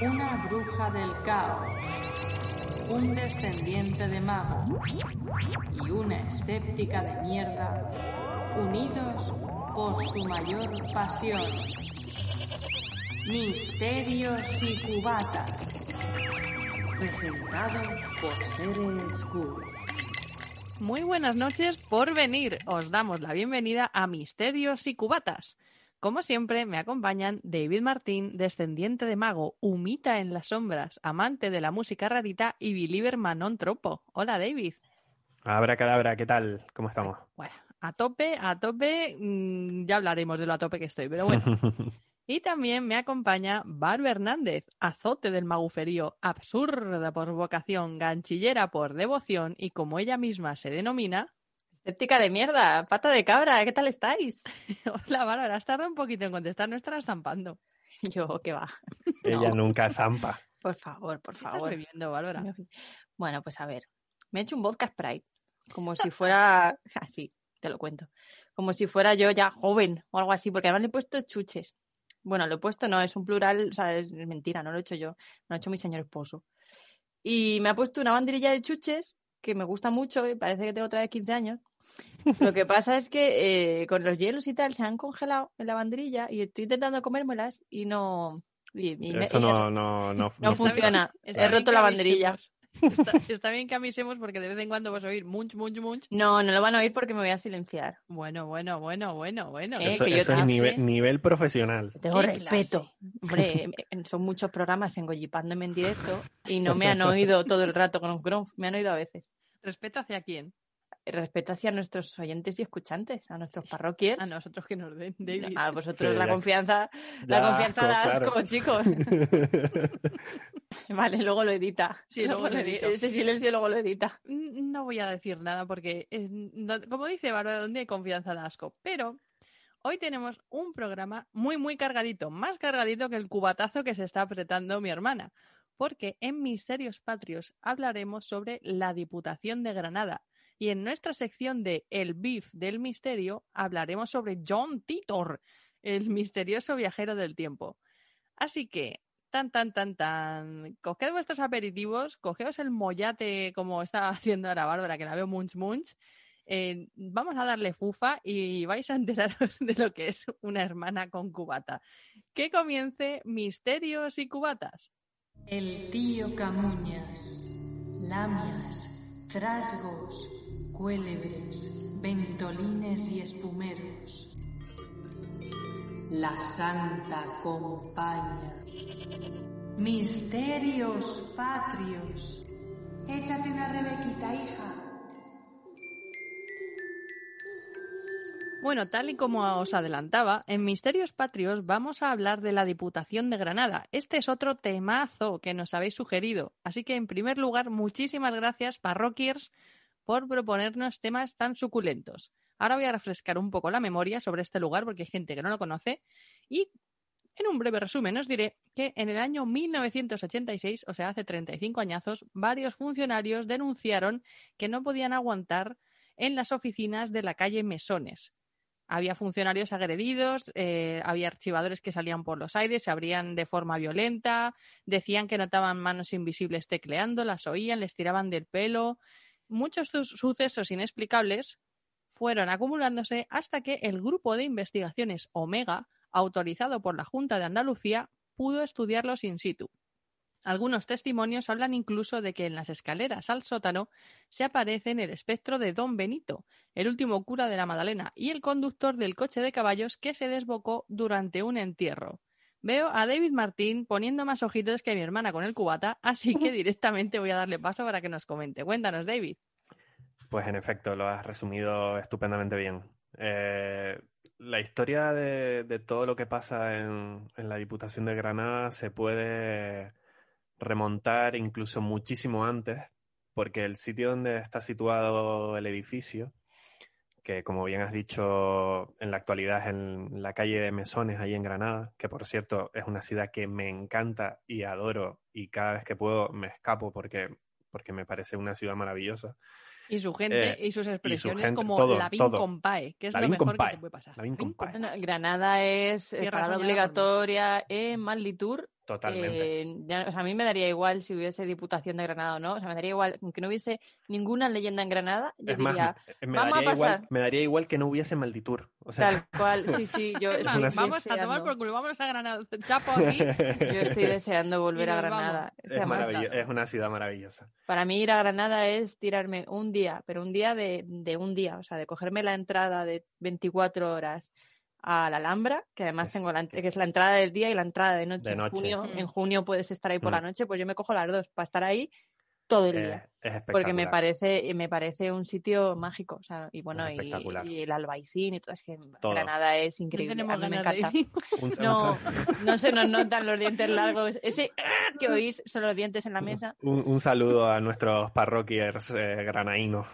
Una bruja del caos, un descendiente de mago y una escéptica de mierda, unidos por su mayor pasión. Misterios y cubatas. Presentado por Seres Cool. Muy buenas noches por venir. Os damos la bienvenida a Misterios y Cubatas. Como siempre, me acompañan David Martín, descendiente de mago, humita en las sombras, amante de la música rarita y believer Manon Tropo. Hola, David. Abra cadabra, ¿qué tal? ¿Cómo estamos? Bueno, a tope, a tope, mm, ya hablaremos de lo a tope que estoy, pero bueno. Y también me acompaña Barba Hernández, azote del maguferío, absurda por vocación, ganchillera por devoción y como ella misma se denomina, Escéptica de mierda, pata de cabra, ¿qué tal estáis? Hola, Bárbara, has tardado un poquito en contestar, no estarás zampando. Yo, ¿qué va? Ella nunca zampa. Por favor, por ¿Qué estás favor. bebiendo, Bárbara? Bueno, pues a ver, me he hecho un vodka Sprite, como si fuera, así, te lo cuento, como si fuera yo ya joven o algo así, porque además le he puesto chuches. Bueno, lo he puesto, no, es un plural, o sea, es mentira, no lo he hecho yo, lo ha hecho mi señor esposo. Y me ha puesto una banderilla de chuches que me gusta mucho y parece que tengo otra vez 15 años. Lo que pasa es que eh, con los hielos y tal se han congelado en la banderilla y estoy intentando comérmelas y no... y- y me- Eso no, no, no, no no funciona. Está He roto la banderilla. Está, está bien que avisemos porque de vez en cuando vas a oír munch, munch, munch. No, no lo van a oír porque me voy a silenciar. Bueno, bueno, bueno, bueno, bueno. Eh, Eso, que yo eso es nivel, nivel profesional. Tengo respeto. Hombre, son muchos programas engollipándome en directo y no me han oído todo el rato con un gronf, me han oído a veces. ¿Respeto hacia quién? Respeto hacia nuestros oyentes y escuchantes, a nuestros parroquiers. A nosotros que nos den, David. A vosotros Sí, la ya- confianza, la Da confianza da asco, claro. chicos. Vale, luego lo edita. Sí, luego lo edi- edito. Ese silencio luego lo edita. No voy a decir nada porque, eh, no- como dice Bárbara, donde hay confianza da asco. Pero hoy tenemos un programa muy, muy cargadito. Más cargadito que el cubatazo que se está apretando mi hermana. Porque en Misterios Patrios hablaremos sobre la Diputación de Granada. Y en nuestra sección de El Beef del Misterio hablaremos sobre John Titor, el misterioso viajero del tiempo. Así que, tan, tan, tan, tan, coged vuestros aperitivos, cogeos el mollate como está haciendo ahora Bárbara, que la veo munch munch. eh, vamos a darle fufa y vais a enteraros de lo que es una hermana con cubata. Que comience Misterios y Cubatas. El tío Camuñas, lamias, trasgos, cuélebres, ventolines y espumeros. La Santa Compañía. Misterios patrios. Échate una rebequita, hija. Bueno, tal y como os adelantaba, en Misterios Patrios vamos a hablar de la Diputación de Granada. Este es otro temazo que nos habéis sugerido. Así que, en primer lugar, muchísimas gracias, parroquiers, por proponernos temas tan suculentos. Ahora voy a refrescar un poco la memoria sobre este lugar porque hay gente que no lo conoce. Y, en un breve resumen, os diré que en el año 1986, o sea, hace 35 añazos, varios funcionarios denunciaron que no podían aguantar en las oficinas de la calle Mesones. Había funcionarios agredidos, eh, había archivadores que salían por los aires, se abrían de forma violenta, decían que notaban manos invisibles tecleando, las oían, les tiraban del pelo. Muchos su- sucesos inexplicables fueron acumulándose hasta que el grupo de investigaciones Omega, autorizado por la Junta de Andalucía, pudo estudiarlos in situ. Algunos testimonios hablan incluso de que en las escaleras al sótano se aparecen el espectro de Don Benito, el último cura de la Madalena, y el conductor del coche de caballos que se desbocó durante un entierro. Veo a David Martín poniendo más ojitos que mi hermana con el cubata, así que directamente voy a darle paso para que nos comente. Cuéntanos, David. Pues en efecto, lo has resumido estupendamente bien. Eh, la historia de, de todo lo que pasa en, en la Diputación de Granada se puede remontar incluso muchísimo antes, porque el sitio donde está situado el edificio, que como bien has dicho, en la actualidad es en la calle de Mesones, ahí en Granada, que por cierto es una ciudad que me encanta y adoro y cada vez que puedo me escapo porque, porque me parece una ciudad maravillosa. Y su gente Eh, y sus expresiones gente, como todo, la todo. Compae, que es La lo Vin mejor que te puede pasar. la Vin Vin Granada es eh, parada mí. obligatoria en Manlitur. Totalmente. Eh, ya- o sea, a mí me daría igual si hubiese Diputación de Granada o no. O sea, me daría igual, aunque no hubiese ninguna leyenda en Granada, yo es más, diría, me- me, vamos a daría igual, me daría igual que no hubiese Malditur. O sea, tal cual. Sí, sí, yo Es estoy más, vamos a tomar por culo, vámonos a Granada. Chapo aquí. Yo estoy deseando volver a vamos. Granada. Es es una ciudad maravillosa. Para mí ir a Granada es tirarme un día, pero un día de, de un día, o sea, de cogerme la entrada de 24 horas a la Alhambra, que además Es tengo la, que- es la entrada del día y la entrada de noche. De En, noche. junio, Mm. en junio puedes estar ahí por la Mm. noche, pues yo me cojo las dos para estar ahí todo el Es, día. es espectacular. Porque me parece, me parece un sitio mágico, o sea, y bueno, Es y, espectacular. y el albaicín y todo, es que Todo. Granada es No increíble. tenemos a mí me encanta. No, no se nos notan los dientes largos. Ese que oís son los dientes en la mesa. un- un saludo a nuestros parroquiers eh, granaínos.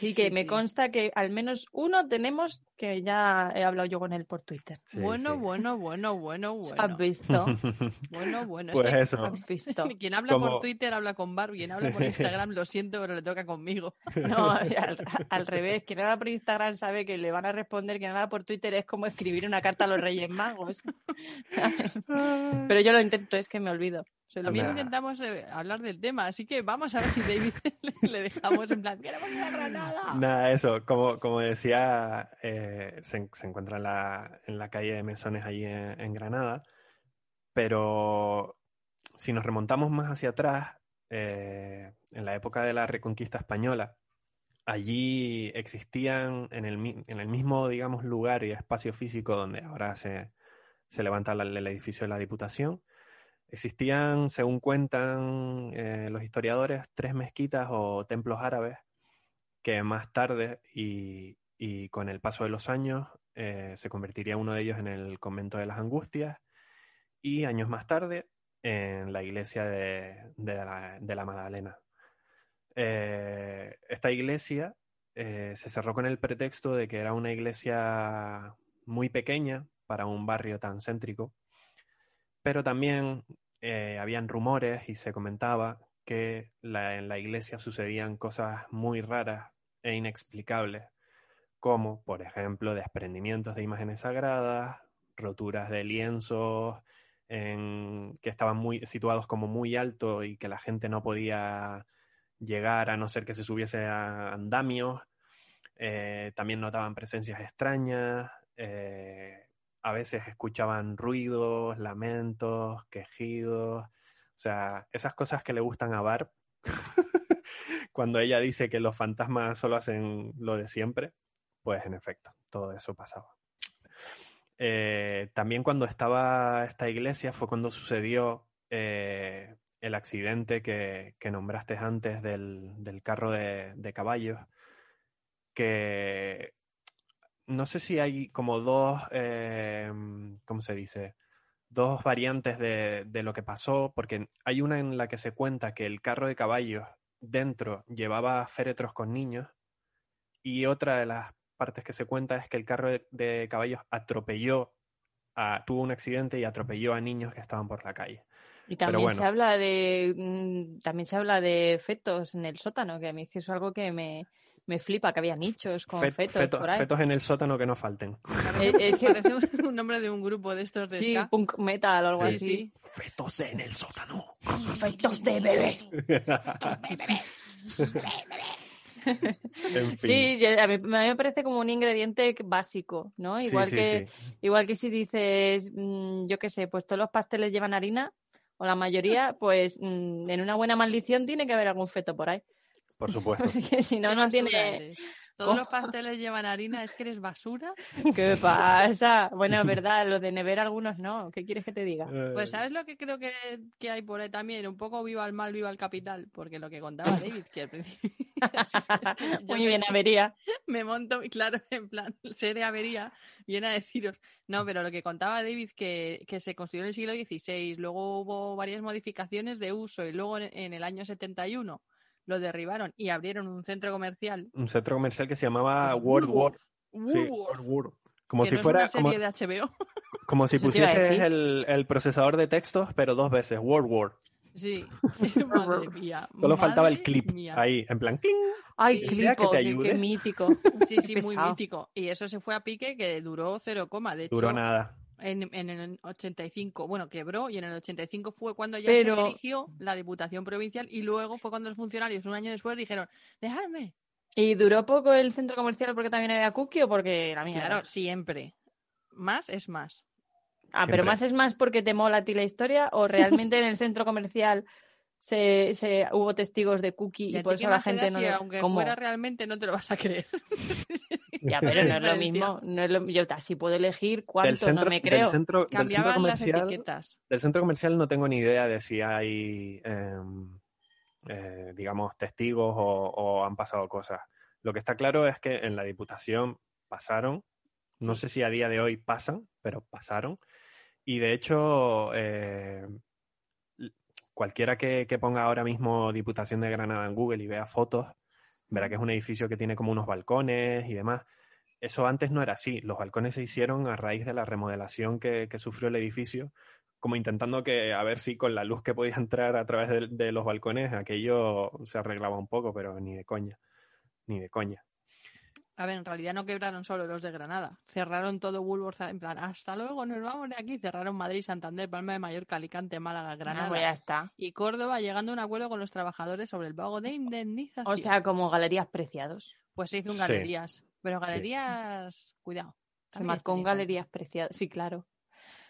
Sí, que Sí, me sí. consta que al menos uno tenemos que ya he hablado yo con él por Twitter. Sí, bueno, sí. bueno, bueno, bueno, bueno. ¿Has visto? Bueno, bueno. Pues es que eso. ¿Has visto? quien habla por Twitter habla con Bar, quien habla por Instagram, lo siento, pero le toca conmigo. No, al, al revés. Quien habla por Instagram sabe que le van a responder. Quien habla por Twitter es como escribir una carta a los Reyes Magos. Pero yo lo intento, es que me olvido. Se lo También Nah. intentamos eh, hablar del tema, así que vamos a ver si David le, dejamos en plan, queremos ir a Granada. Nada, eso, como, como decía, eh, se, se encuentra en la, en la calle de Mesones allí en, en Granada, pero si nos remontamos más hacia atrás, eh, en la época de la Reconquista Española, allí existían en el, en el mismo, digamos, lugar y espacio físico donde ahora se, se levanta la- el edificio de la Diputación, existían, según cuentan eh, los historiadores, tres mezquitas o templos árabes que más tarde y, con el paso de los años eh, se convertiría uno de ellos en el convento de las Angustias y años más tarde en la iglesia de, la, de Magdalena. Eh, esta iglesia se cerró con el pretexto de que era una iglesia muy pequeña para un barrio tan céntrico, pero también eh, habían rumores y se comentaba que en la iglesia sucedían cosas muy raras e inexplicables, como, por ejemplo, desprendimientos de imágenes sagradas, roturas de lienzos en- que estaban muy, situados como muy alto y que la gente no podía llegar a no ser que se subiese a andamios. Eh, también notaban presencias extrañas. eh, a veces escuchaban ruidos, lamentos, quejidos. O sea, esas cosas que le gustan a Barb. Cuando ella dice que los fantasmas solo hacen lo de siempre, pues en efecto, todo eso pasaba. Eh, también cuando estaba esta iglesia fue cuando sucedió eh, el accidente que, que nombraste antes del, del carro de, de caballos, que no sé si hay como dos, eh, ¿cómo se dice? Dos variantes de, de lo que pasó, porque hay una en la que se cuenta que el carro de caballos dentro llevaba féretros con niños y otra de las partes que se cuenta es que el carro de, de caballos atropelló, a- tuvo un accidente y atropelló a niños que estaban por la calle. Y también se habla de mm, también se habla de fetos en el sótano, que a mí es que es algo que me, me flipa, que había nichos con Fet- fetos fetos, por ahí. fetos en el sótano que no falten. Eh, es que Parece un- un nombre de un grupo de estos de sí, ska. punk metal o algo Sí, así. sí. Fetos en el sótano. Fetos de bebé. en fin. Sí, yo- a mí, a mí me parece como un ingrediente básico, ¿no? Sí, Igual sí, que sí. igual que si dices, mm, yo qué sé, pues todos los pasteles llevan harina, o la mayoría, pues mm, en una buena maldición tiene que haber algún feto por ahí. Por supuesto. Porque si no, ¿Qué no tiene... Todos los pasteles llevan harina, ¿es que eres basura? ¿Qué pasa? Bueno, es verdad, los de nevera algunos no. ¿Qué quieres que te diga? Pues ¿sabes lo que creo que, que hay por ahí también? Un poco viva el mal, viva el capital, porque lo que contaba David, que al principio... Muy bien, avería. me monto, claro, en plan, serie avería, viene a deciros. No, pero lo que contaba David, que, que se construyó en el siglo XVI, luego hubo varias modificaciones de uso y luego en, en el año 71 lo derribaron y abrieron un centro comercial. Un centro comercial que se llamaba Pues World War. Sí, World War. Como que si no es fuera, como, serie de HBO. como si pusieses el, el procesador de textos, pero dos veces, World War. Sí, madre mía. Solo faltaba el clip mía. ahí, en plan, ¡cling! Ay, Sí. Que te qué, mítico. Sí, sí, muy mítico. Y eso se fue a pique que duró cero coma. De hecho, Duró nada. En, en el 85, bueno, quebró y en el 85 fue cuando ya Pero- se eligió la Diputación Provincial y luego fue cuando los funcionarios un año después dijeron, dejadme. ¿Y duró poco el centro comercial porque también había cookie o porque la mierda? Claro, siempre. Más es más. Ah, pero más es más porque te mola a ti la historia o realmente en el centro comercial se, se hubo testigos de cookie ¿Y y, a por eso la gente no si le- aunque ¿Cómo? fuera realmente no te lo vas a creer? Ya, pero no es lo Del mismo. No es lo... Yo así puedo elegir cuánto, Del centro, no me del creo. centro, del centro Cambiaban las comercial, etiquetas. del centro comercial no tengo ni idea de si hay, em, eh, digamos, testigos o, o han pasado cosas. Lo que está claro es que en la Diputación pasaron, no sé si a día de hoy pasan, pero pasaron. Y de hecho, eh, cualquiera que, que ponga ahora mismo Diputación de Granada en Google y vea fotos, verá que es un edificio que tiene como unos balcones y demás. Eso antes no era así. Los balcones se hicieron a raíz de la remodelación que, que sufrió el edificio, como intentando que a ver si con la luz que podía entrar a través de, de los balcones aquello se arreglaba un poco, pero ni de coña, ni de coña. A ver, en realidad no quebraron solo los de Granada. Cerraron todo Woolworth en plan, hasta luego, nos vamos de aquí. Cerraron Madrid, Santander, Palma de Mallorca, Alicante, Málaga, Ah, Granada pues ya está. y Córdoba, llegando a un acuerdo con los trabajadores sobre el pago de indemnización. O sea, como galerías preciados. pues se hizo un Sí. galerías. Pero Sí. galerías, cuidado. Se marcó un galerías preciadas. Sí, claro.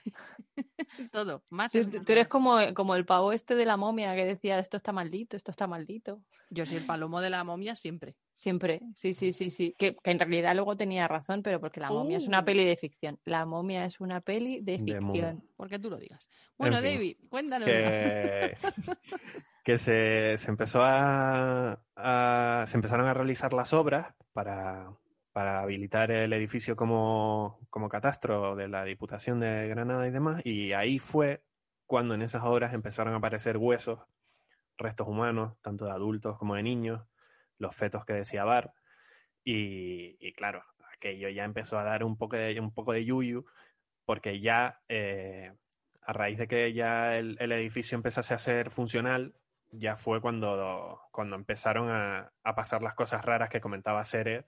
Todo. Más Tú, tú eres como, como el pavo este de la momia que decía esto está maldito, esto está maldito. Yo soy el palomo de la momia siempre. Siempre, sí, sí, sí, sí. Que, que en realidad luego tenía razón, pero porque la momia es una Uh. peli de ficción. La momia es una peli de ficción. Porque tú lo digas. Bueno, fin. David, cuéntanos. que, que se, se empezó a, a- se empezaron a realizar las obras para, para habilitar el edificio como, como catastro de la Diputación de Granada y demás, y ahí fue cuando en esas obras empezaron a aparecer huesos, restos humanos, tanto de adultos como de niños, los fetos que decía Bar, y, claro, aquello ya empezó a dar un poco de, un poco de yuyu, porque ya eh, a raíz de que ya el, edificio empezase a ser funcional, ya fue cuando, cuando empezaron a, a pasar las cosas raras que comentaba Sere,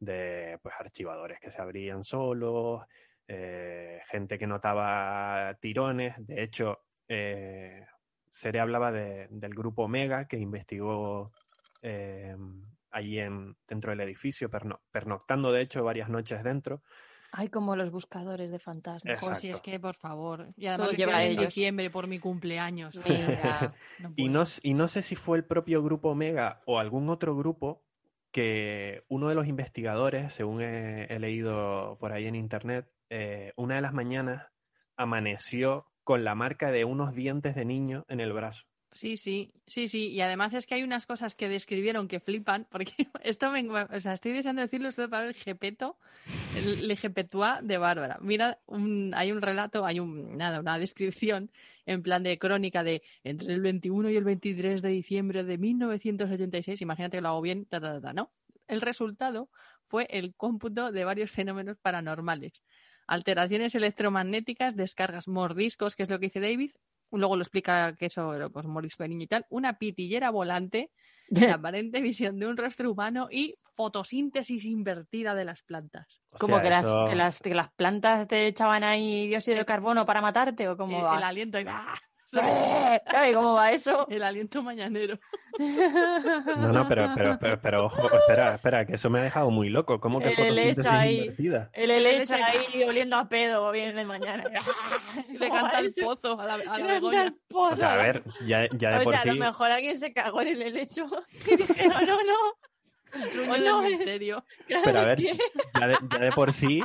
de pues archivadores que se abrían solos, eh, gente que notaba tirones. De hecho, eh, Sere hablaba de- del grupo Omega que investigó eh, allí en, dentro del edificio, perno- pernoctando de hecho varias noches dentro. Ay, como los buscadores de fantasmas. Si es que, por favor. Y Todo además lleva en diciembre por mi cumpleaños. Mira. No Y no, y no sé si fue el propio grupo Omega o algún otro grupo que uno de los investigadores, según he, leído por ahí en internet, eh, una de las mañanas amaneció con la marca de unos dientes de niño en el brazo. Sí, sí, sí, sí. Y además es que hay unas cosas que describieron que flipan, porque esto me... O sea, estoy deseando decirlo para el jepeto, el lejepetua de Bárbara. Mira, hay un relato, hay un, nada, una descripción en plan de crónica de entre el 21 y el 23 de diciembre de 1986, imagínate que lo hago bien, ta, ta, ta, ¿no? El resultado fue el cómputo de varios fenómenos paranormales. Alteraciones electromagnéticas, descargas, mordiscos, que es lo que dice David, luego lo explica que eso, pues mordisco de niño y tal, una pitillera volante, la aparente visión de un rostro humano y fotosíntesis invertida de las plantas. como Hostia, que las, eso- que, las, que las plantas te echaban ahí dióxido de Eh, carbono para matarte o como Eh, el aliento y ¡ah! ¿Sabes cómo va eso? El aliento mañanero. No, no, pero, pero, pero, pero ojo, espera, espera, que eso me ha dejado muy loco. ¿Cómo que El helecho ahí. invertida? El helecho leche. ahí oliendo a pedo bien de mañana. Le canta el pozo a la, a la Le canta Begoña. el pozo. O sea, a ver, ya, ya de O por sea, a sí. lo mejor alguien se cagó en el helecho y dije, no, no, no. El truño del no, es- misterio. Pero a ver, que- ya de, ya de por sí,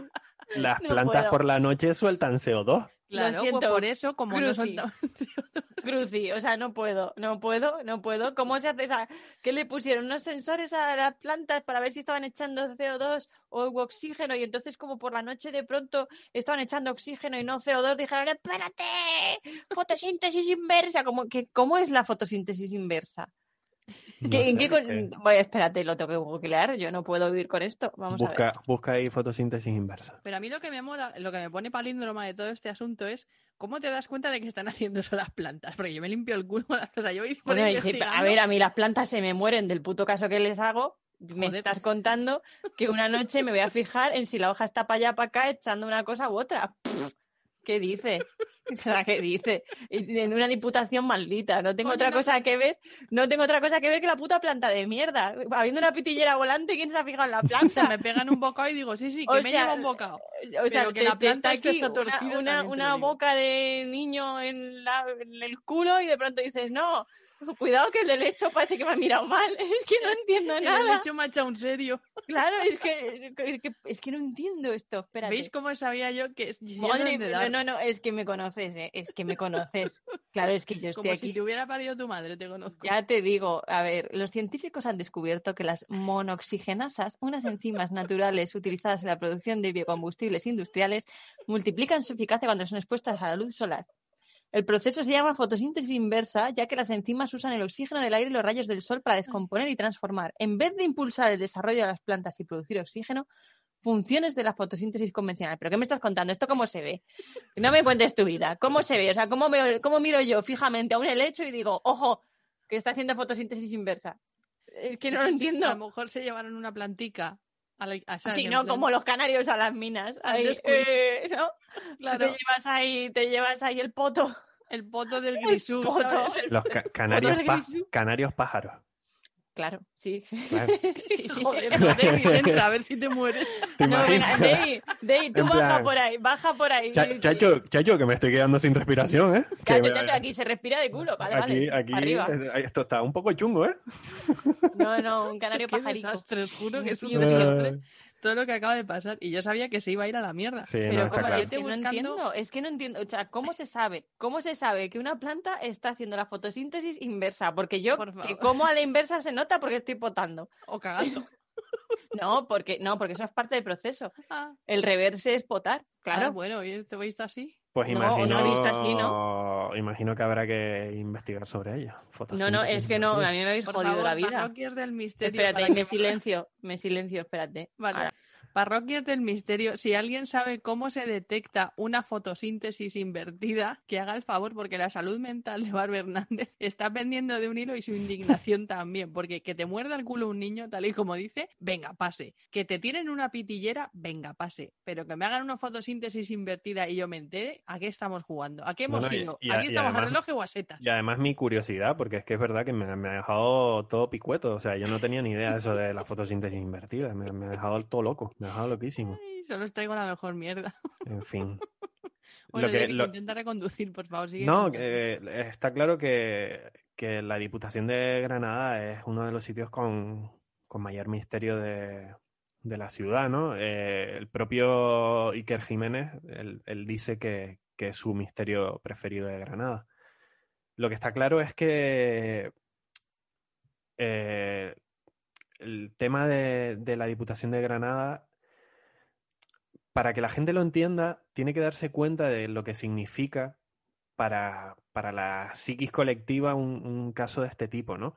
las No plantas puedo. por la noche sueltan CO2. Claro, siento, pues por eso, como no Cruci. soltamos... Cruci, o sea, no puedo, no puedo, no puedo. ¿Cómo se hace esa? ¿Qué le pusieron? ¿Unos sensores a las plantas para ver si estaban echando CO2 o oxígeno? Y entonces, como por la noche de pronto estaban echando oxígeno y no CO2, dijeron, espérate, fotosíntesis inversa. ¿Cómo, que, ¿cómo es la fotosíntesis inversa? No ¿Qué- en qué con- que- Bueno, espérate, lo tengo que googlear, yo no puedo vivir con esto. Vamos a ver. busca, busca ahí fotosíntesis inversa. Pero a mí lo que me mola, lo que me pone palíndroma de todo este asunto es cómo te das cuenta de que están haciendo eso las plantas. Porque yo me limpio el culo, o sea, yo voy Bueno, sí, a ver, a mí las plantas se me mueren del puto caso que les hago. Me Joder. estás contando que una noche me voy a fijar en si la hoja está para allá, para acá, echando una cosa u otra. Pff, ¿Qué dice? O sea, ¿qué dice? En una diputación maldita. No tengo otra no. cosa que ver. No tengo otra cosa que ver que la puta planta de mierda. Habiendo una pitillera volante, ¿quién se ha fijado en la O planta? me pegan un bocado y digo, sí, sí, O que me sea, lleva un bocado. O sea, Pero que te- la te planta está esto aquí está una- torcida, una, te una boca de niño en, la- en el culo y de pronto dices, no, cuidado que el helecho parece que me ha mirado mal. Es que no entiendo El nada. hecho me ha echado un serio. Claro, es que, es que, es que no entiendo esto. Espérate. ¿Veis cómo sabía yo que es Madre dar? no, no, es que me conoces, ¿eh? es que me conoces. Claro, es que yo estoy Como aquí. si te hubiera parido tu madre, te conozco. Ya te digo, a ver, los científicos han descubierto que las monoxigenasas, unas enzimas naturales utilizadas en la producción de biocombustibles industriales, multiplican su eficacia cuando son expuestas a la luz solar. El proceso se llama fotosíntesis inversa, ya que las enzimas usan el oxígeno del aire y los rayos del sol para descomponer y transformar, en vez de impulsar el desarrollo de las plantas y producir oxígeno, funciones de la fotosíntesis convencional. ¿Pero qué me estás contando? ¿Esto cómo se ve? No me cuentes tu vida. ¿Cómo se ve? O sea, ¿cómo, me- cómo miro yo fijamente a un helecho y digo, ojo, que está haciendo fotosíntesis inversa? Es que no lo A lo entiendo. mejor se llevaron una plantica. A En no, plan- como los canarios a las minas. Ahí, eh, ¿no? Claro, Te llevas ahí, te llevas ahí el poto. el poto del grisú. Los ca- canarios, del pa- grisú. canarios pájaros. Claro, sí. sí. Claro. Sí, sí. Joder, no te entra, a ver si te mueres. ¿Te No, venga, Dey, Dey, tú En baja plan- por ahí, baja por ahí. Cha- chacho, chacho, que me estoy quedando sin respiración, ¿eh? Que Chacho, me- chacho, aquí se respira de culo. Vale, aquí, vale. aquí, arriba. eh, esto está un poco chungo, ¿eh? No, no, un canario Qué pajarico. desastre, os juro que es un desastre todo lo que acaba de pasar. Y yo sabía que se iba a ir a la mierda. Sí, no, Pero está ¿cómo? claro. es que no Buscando- entiendo, es que no entiendo, o sea, ¿cómo se sabe? ¿Cómo se sabe que una planta está haciendo la fotosíntesis inversa? Porque yo, Por que como a la inversa se nota porque estoy potando. O cagando. No, porque no, porque eso es parte del proceso. Ah, El reverse es potar, claro. ah, bueno, ¿y ¿te veis así? Pues No, imagino, no he visto así, ¿no? imagino que habrá que investigar sobre ello. No, no, es que no, a mí me habéis Por jodido favor, la vida. parroquias del misterio. Espérate, me que- silencio, me silencio, espérate. Vale. Ahora, Parroquias del misterio. Si alguien sabe cómo se detecta una fotosíntesis invertida, que haga el favor, porque la salud mental de Barbie Hernández está pendiendo de un hilo y su indignación también. Porque que te muerda el culo un niño, tal y como dice, venga, pase. Que te tiren una pitillera, venga, pase. Pero que me hagan una fotosíntesis invertida y yo me entere, ¿a qué estamos jugando? ¿A qué hemos no, y- ido? y ¿Aquí a- y estamos a además- reloj o a setas? Y además mi curiosidad, porque es que es verdad que me, me ha dejado todo picueto. O sea, yo no tenía ni idea de eso de la fotosíntesis invertida. Me, me ha dejado todo loco, me dejado loquísimo. Ay, solo os traigo la mejor mierda. En fin. Bueno, Lo que- lo- intenta reconducir, por favor. sigue No, eh, está claro que, que la Diputación de Granada es uno de los sitios con, con mayor misterio de, de la ciudad, ¿no? Eh, el propio Iker Jiménez, él, él dice que, que es su misterio preferido de Granada. Lo que está claro es que eh, el tema de, de la Diputación de Granada para que la gente lo entienda, tiene que darse cuenta de lo que significa para, para la psiquis colectiva un, un caso de este tipo, ¿no?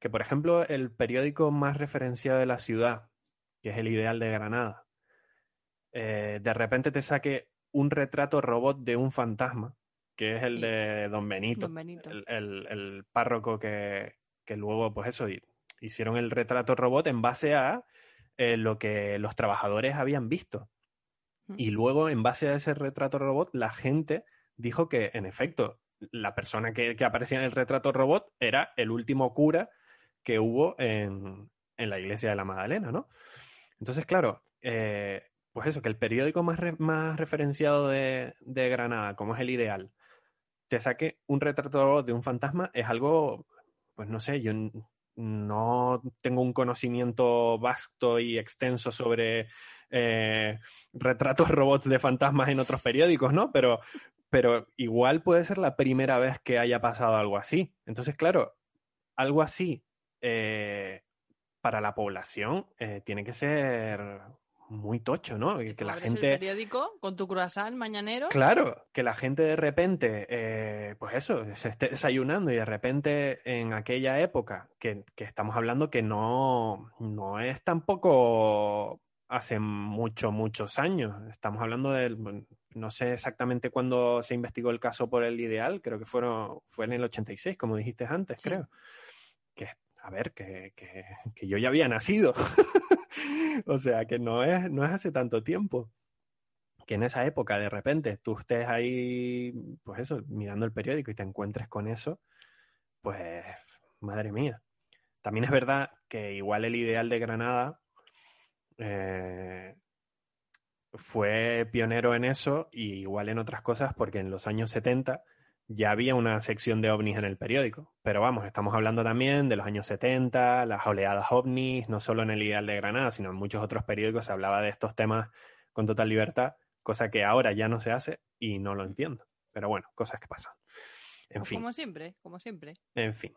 Que, por ejemplo, el periódico más referenciado de la ciudad, que es el Ideal de Granada, eh, de repente te saque un retrato robot de un fantasma, que es el Sí. de Don Benito, Don Benito. el, el- el párroco que, que luego, pues eso, hi- hicieron el retrato robot en base a eh, lo que los trabajadores habían visto. Y luego, en base a ese retrato robot, la gente dijo que, en efecto, la persona que, que aparecía en el retrato robot era el último cura que hubo en, en la iglesia de la Magdalena, ¿no? Entonces, claro, eh, pues eso, que el periódico más, más referenciado de, de Granada, como es el ideal, te saque un retrato de un fantasma, es algo, pues no sé, yo no tengo un conocimiento vasto y extenso sobre eh, retratos robots de fantasmas en otros periódicos, ¿no? Pero, pero igual puede ser la primera vez que haya pasado algo así. Entonces, claro, algo así eh, para la población eh, tiene que ser muy tocho, ¿no? Y que la gente... el periódico con tu croissant mañanero. Claro, que la gente de repente, eh, pues eso, se esté desayunando y de repente en aquella época, que, que estamos hablando que no, no es tampoco hace mucho, muchos años, estamos hablando del, no sé exactamente cuándo se investigó el caso por el ideal, creo que fueron, fue en el 86, como dijiste antes, Sí. creo. Que, a ver, que, que, que yo ya había nacido. o sea, que no es, no es hace tanto tiempo que en esa época de repente tú estés ahí, pues eso, mirando el periódico y te encuentres con eso, pues madre mía. También es verdad que igual el ideal de Granada eh, fue pionero en eso y igual en otras cosas porque en los años 70 ya había una sección de ovnis en el periódico. Pero vamos, estamos hablando también de los años 70, las oleadas ovnis, no solo en el ideal de Granada, sino en muchos otros periódicos se hablaba de estos temas con total libertad cosa que ahora ya no se hace y no lo entiendo. Pero bueno, cosas que pasan. En Pues fin, Como siempre, como siempre. en fin.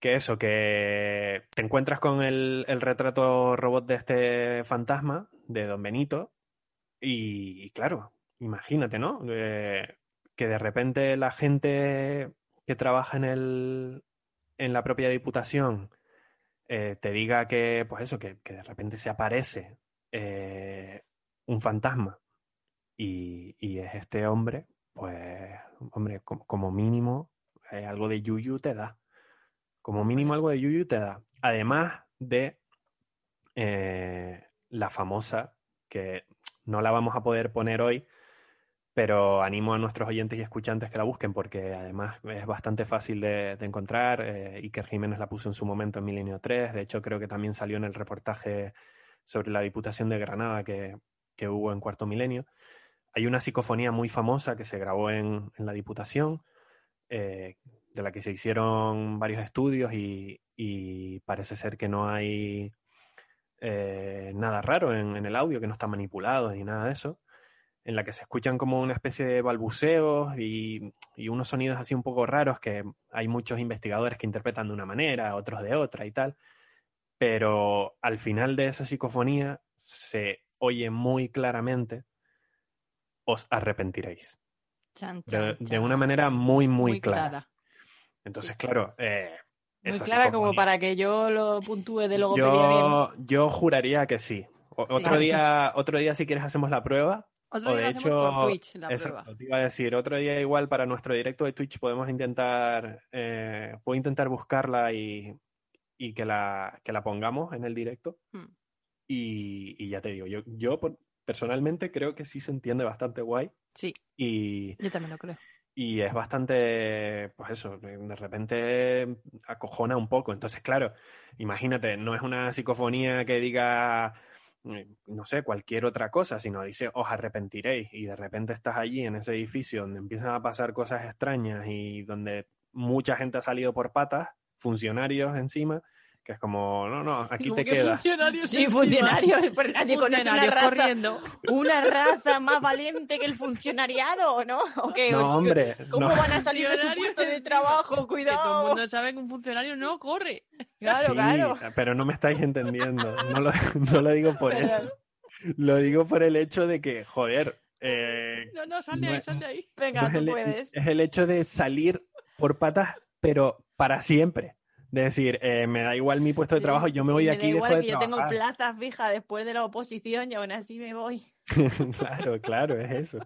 Que eso, que te encuentras con el, el retrato robot de este fantasma, de Don Benito, y, claro, imagínate, ¿no? Eh, que de repente la gente que trabaja en el en la propia diputación eh, te diga que, pues eso, que, que de repente se aparece eh, un fantasma y, y es este hombre, pues, hombre, com- como mínimo, algo de yuyu te da. Como mínimo algo de yuyu te da. Además de eh, la famosa, que no la vamos a poder poner hoy, pero animo a nuestros oyentes y escuchantes que la busquen porque además es bastante fácil de, de encontrar. Eh, Iker Jiménez la puso en su momento en Milenio 3. De hecho, creo que también salió en el reportaje sobre la Diputación de Granada que, que hubo en Cuarto Milenio. Hay una psicofonía muy famosa que se grabó en, en la Diputación, eh, de la que se hicieron varios estudios y, y parece ser que no hay eh, nada raro en, en el audio, que no está manipulado ni nada de eso, en la que se escuchan como una especie de balbuceos y, y unos sonidos así un poco raros que hay muchos investigadores que interpretan de una manera, otros de otra y tal, pero al final de esa psicofonía se oye muy claramente os arrepentiréis. Chan, De, chan, de chan. una manera muy, muy, Muy clara. clara. Entonces, claro, eh, Muy esa clara como para que yo lo puntúe de logopedia bien. yo, yo juraría que sí. O- otro, Sí. día, otro día, si quieres, hacemos la prueba. Otro o día de por Twitch, la exacto, prueba. te iba a decir, otro día igual para nuestro directo de Twitch podemos intentar, eh, puedo intentar buscarla y, y que, la, que la pongamos en el directo. Hmm. Y, y ya te digo, yo, yo personalmente creo que sí se entiende bastante guay Sí, y, yo también lo creo. Y es bastante, pues eso, de repente acojona un poco. Entonces, claro, imagínate, no es una psicofonía que diga, eh, no sé, cualquier otra cosa, sino dice, os arrepentiréis. Y de repente estás allí en ese edificio donde empiezan a pasar cosas extrañas y donde mucha gente ha salido por patas, funcionarios encima, que es como, no, no, aquí te que quedas. funcionarios Sí, funcionarios. Funcionarios raza, corriendo. una raza más valiente que el funcionariado, ¿o no? ¿O qué? No, ¿O es que- hombre, ¿Cómo no. van a salir de su Funcionarios puesto de trabajo? Que todo el Cuidado. mundo sabe que un funcionario no corre. Claro, Sí, claro. pero no me estáis entendiendo. No lo, no lo digo por eso. Lo digo por el hecho de que, joder, eh, No, no, sal de No ahí, sal de ahí. Venga, no es, tú el, puedes. es el hecho de salir por patas, pero para siempre. De decir, eh, me da igual mi puesto de Sí, trabajo, yo me voy de aquí da igual de que yo tengo plaza fija después de la oposición y aún así me voy. claro, claro, es eso.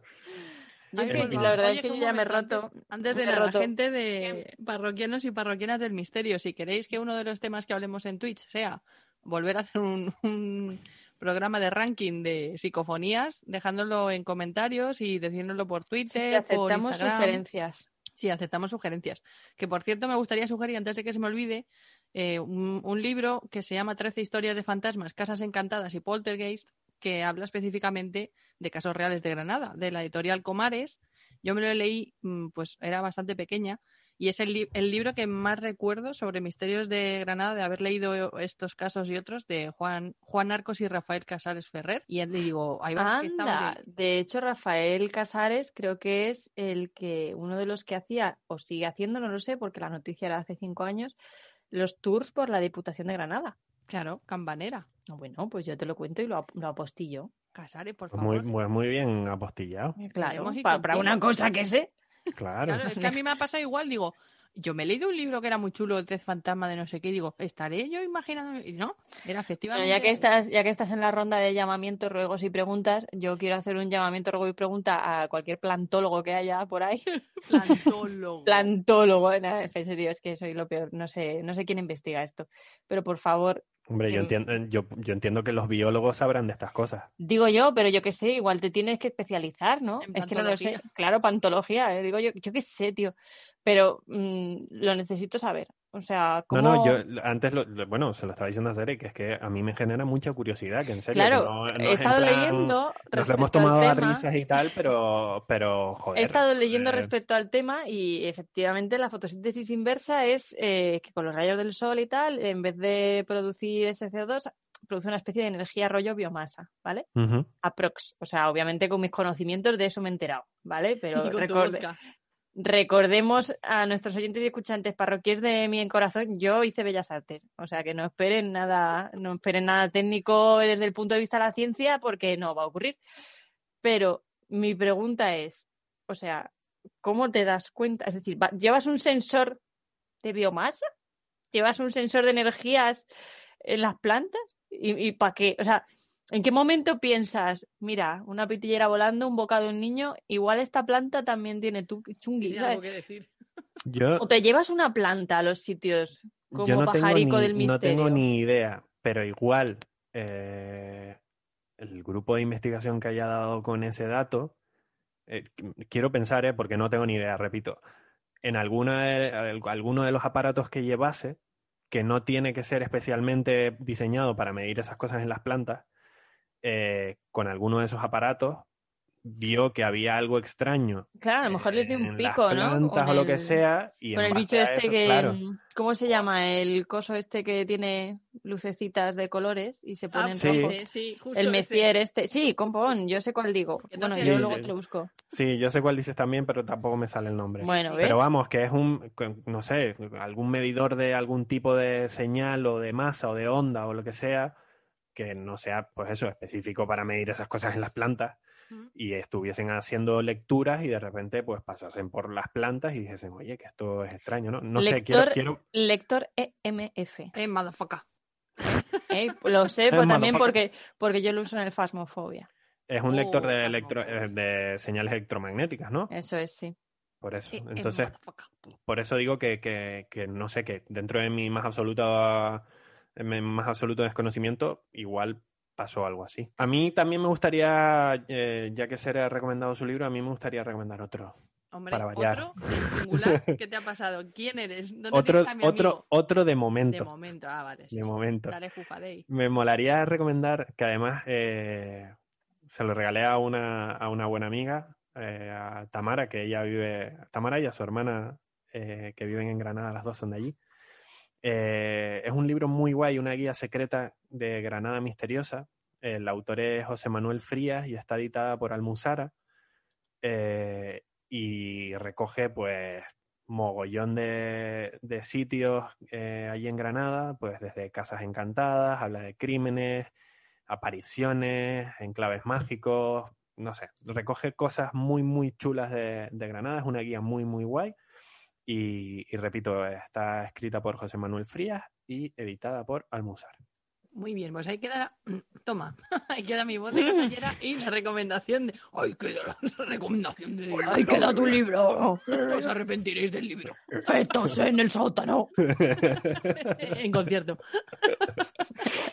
Yo es que por la verdad Oye, es que yo ya me he roto. Antes, de me roto. gente de parroquianos y parroquianas del misterio, si queréis que uno de los temas que hablemos en Twitch sea volver a hacer un, un programa de ranking de psicofonías, dejándolo en comentarios y diciéndolo por Sí, Twitter, por aceptamos Instagram. sugerencias. Sí, aceptamos sugerencias. Que por cierto, me gustaría sugerir, antes de que se me olvide, eh, un, un libro que se llama 13 historias de fantasmas, casas encantadas y poltergeist, que habla específicamente de casos reales de Granada, de la editorial Comares. Yo me lo leí, mm, pues era bastante pequeña, y es el, li- el libro que más recuerdo sobre misterios de Granada, de haber leído estos casos y otros, de Juan, Juan Arcos y Rafael Casares Ferrer. Y digo, ahí que muy Anda, bien. de hecho Rafael Casares creo que es el que, uno de los que hacía, o sigue haciendo, no lo sé, porque la noticia era hace cinco años, los tours por la Diputación de Granada. Claro, campanera. Bueno, pues yo te lo cuento y lo, ap- lo apostillo. Casares, por Pues favor. muy, muy, muy bien apostillado. Claro, para una cosa que sé. Claro. Claro, es que a mí me ha pasado igual, digo, yo me he leído un libro que era muy chulo, de fantasma de no sé qué, y digo, ¿estaré yo imaginándome? Y no, era Bueno, efectivamente. ya que estás, ya que estás en la ronda de llamamientos, ruegos y preguntas, yo quiero hacer un llamamiento, ruego y pregunta a cualquier plantólogo que haya por ahí. plantólogo. Plantólogo, no, en serio, es que soy lo peor, no sé, no sé quién investiga esto. Pero por favor, Hombre, yo que- entiendo, yo, yo entiendo que los biólogos sabrán de estas cosas. digo yo, pero yo qué sé, igual te tienes que especializar, ¿no? En Es que no lo sé. Claro, pantología, eh, digo yo, yo qué sé, tío. Pero mm, lo necesito saber. O sea, ¿cómo... No, no, yo antes, lo, lo- bueno, se lo estaba diciendo a Sere, que es que a mí me genera mucha curiosidad, que en serio, Claro, no- no he es estado plan, leyendo Nos lo respecto hemos tomado a risas y tal, pero, pero joder. He estado leyendo eh, respecto al tema y efectivamente la fotosíntesis inversa es eh, que con los rayos del sol y tal, en vez de producir ese CO2, produce una especie de energía rollo biomasa, ¿vale? ujú. Aprox. O sea, obviamente con mis conocimientos de eso me he enterado, ¿vale? Pero recorde-. Recordemos a nuestros oyentes y escuchantes parroquiers de mi en corazón, yo hice Bellas Artes. O sea, que no esperen nada, no esperen nada técnico desde el punto de vista de la ciencia porque no va a ocurrir. Pero mi pregunta es, o sea, ¿cómo te das cuenta? Es decir, va- ¿llevas un sensor de biomasa? ¿Llevas un sensor de energías en las plantas? ¿Y, para qué? O sea, ¿en qué momento piensas, mira, una pitillera volando, un bocado de un niño, igual esta planta también tiene tu chungui, ¿sabes? algo que decir. Yo, O te llevas una planta a los sitios como yo no tengo, pajarico ni, del no misterio. tengo ni idea, pero igual eh, el grupo de investigación que haya dado con ese dato, eh, qu- quiero pensar, eh, porque no tengo ni idea, repito, en alguna de- al- alguno de los aparatos que llevase, que no tiene que ser especialmente diseñado para medir esas cosas en las plantas, eh, con alguno de esos aparatos vio que había algo extraño Claro, a lo mejor les dio un en pico, las ¿no? Con o lo que el- sea y Con en el bicho este eso, que. claro, ¿Cómo se llama? El coso este que tiene lucecitas de colores y se pone Ah, en sí. rojo. sí, sí, justo El ese. Messier este. Sí, compón, yo sé cuál digo. Bueno, yo luego te lo busco. Sí, yo sé cuál dices también, pero tampoco me sale el nombre. Bueno. ¿ves? Pero vamos, que es un, no sé, algún medidor de algún tipo de señal o de masa o de onda o lo que sea, que no sea, pues eso, específico para medir esas cosas en las plantas y estuviesen haciendo lecturas y de repente pues pasasen por las plantas y dijesen, oye, que esto es extraño, ¿no? No sé, quiero, Lector- quiero, Lector EMF. Eh, motherfucker. ¿eh? Lo sé, pero también motherfucker. porque, porque yo lo uso en el Fasmofobia. es un lector Oh, de, vamos, electro, eh, de señales electromagnéticas, ¿no? Eso es, sí. Por eso. Eh, eh, Entonces, por eso digo que, que, que no sé, que dentro de mi más absoluta en más absoluto desconocimiento, igual pasó algo así. A mí también me gustaría, eh, ya que Sere ha recomendado su libro, a mí me gustaría recomendar otro. Hombre, para variar. otro singular. ¿Qué te ha pasado? ¿Quién eres? ¿Dónde Otro, tienes a mi otro, amigo? otro de De momento. momento, ah, vale. sí, De sí. momento. Dale. Me molaría recomendar que además eh, se lo regalé a una, a una buena amiga, eh, a Tamara, que ella vive, Tamara y a su hermana, eh, que viven en Granada, las dos son de allí. Eh, es un libro muy guay, una guía secreta de Granada Misteriosa. El autor es José Manuel Frías y está editada por Almuzara. Eh, y recoge, pues, mogollón de, sitios eh, allí en Granada, pues desde casas encantadas, habla de crímenes, apariciones, enclaves mágicos, no sé, recoge cosas muy, muy chulas de Granada, es una guía muy, muy guay. Y, y repito, está escrita por José Manuel Frías y editada por Almuzar. Muy bien, pues ahí queda. Toma, ahí queda mi voz de casallera y la recomendación de. ¡Ahí queda la recomendación de. Ahí queda tu libro. No os arrepentiréis del libro. Fetos en el sótano. en concierto.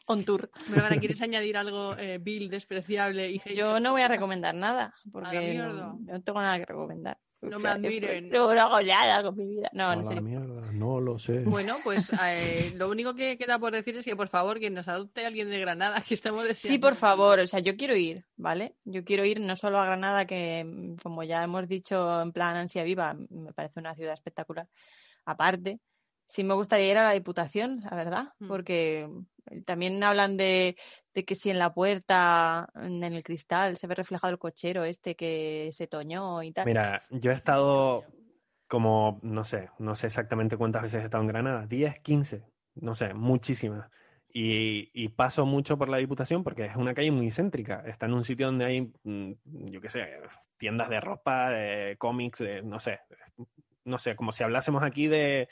On tour. Bárbara, ¿quieres añadir algo eh, vil, despreciable y? Yo no voy a recomendar nada, porque no tengo nada que recomendar. No O me admiren. No, no hago nada con mi vida. No, serio. mierda, no lo sé. Bueno, pues eh, lo único que queda por decir es que por favor que nos adopte alguien de Granada, que estamos deseando. Sí, por favor, o sea, yo quiero ir, ¿vale? Yo quiero ir no solo a Granada, que como ya hemos dicho en plan ansia viva, me parece una ciudad espectacular. Aparte, sí me gustaría ir a la Diputación, la verdad, Mm. porque también hablan de, de que si en la puerta, en el cristal, se ve reflejado el cochero este que se toñó y tal. Mira, yo he estado como, no sé, no sé exactamente cuántas veces he estado en Granada, 10, 15, no sé, muchísimas. Y, y paso mucho por la Diputación porque es una calle muy céntrica. Está en un sitio donde hay, mm, yo qué sé, tiendas de ropa, de cómics, de- no sé, no sé, como si hablásemos aquí de,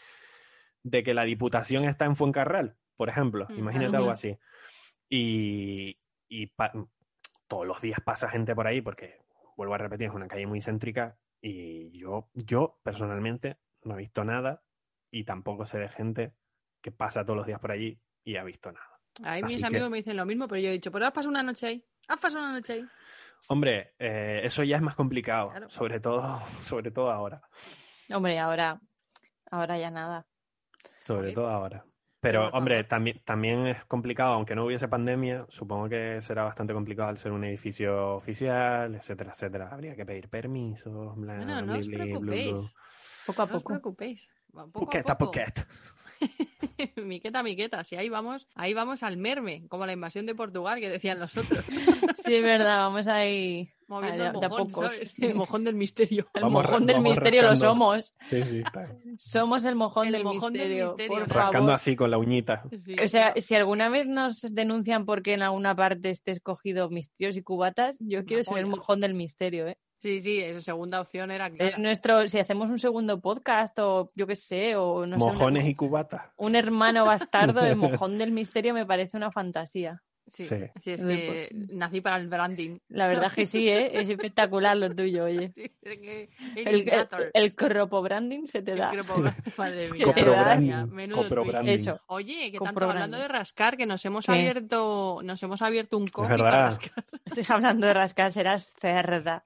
de que la Diputación está en Fuencarral, por ejemplo. Mm, Imagínate algo así. Y, y todos los días pasa gente por ahí porque, vuelvo a repetir, es una calle muy céntrica y yo, yo personalmente no he visto nada y tampoco sé de gente que pasa todos los días por allí y ha visto nada. Ahí mis que- amigos me dicen lo mismo, pero yo he dicho, pero has pasado una noche ahí. Has pasado una noche ahí. Hombre, eh, eso ya es más complicado, Claro. sobre todo, sobre todo ahora, Hombre, ahora, ahora ya nada. Sobre todo ahora. Pero, hombre, también, también es complicado, aunque no hubiese pandemia, supongo que será bastante complicado al ser un edificio oficial, etcétera, etcétera. Habría que pedir permisos, bla, no bli, os bli, blu, blu. preocupéis. Poco a No os poco. preocupéis. Poco Puqueta, a poco. miqueta, miqueta. Si ahí vamos, ahí vamos al merme, como la invasión de Portugal que decían los otros. Sí, es verdad, vamos ahí. Moviendo el de a mojón, pocos. ¿sabes? El mojón del misterio. El Vamos mojón del misterio lo somos. Sí, sí, está. Somos el mojón, El del, mojón del misterio, por. Rascando así con la uñita. Sí, O sea, claro. si alguna vez nos denuncian porque en alguna parte esté escogido misterios y cubatas, yo quiero ser el mojón del misterio, ¿eh? Sí, sí, esa segunda opción era Es clara. nuestro, si hacemos un segundo podcast o yo qué sé, o no sé, una- Mojones y cubatas. un hermano bastardo, el mojón del misterio me parece una fantasía. Sí, Sí. sí, es que nací para el branding. La verdad que sí, ¿eh? Es espectacular lo tuyo, oye. Sí, es que El, el, cropo branding se te El da. cropo- Madre mía, Copro branding, mía, menudo copro branding. Eso. Oye, que Compro tanto hablando de rascar, que nos hemos ¿Qué? abierto, nos hemos abierto un verdad. para rascar. Estoy hablando de rascar, serás cerda.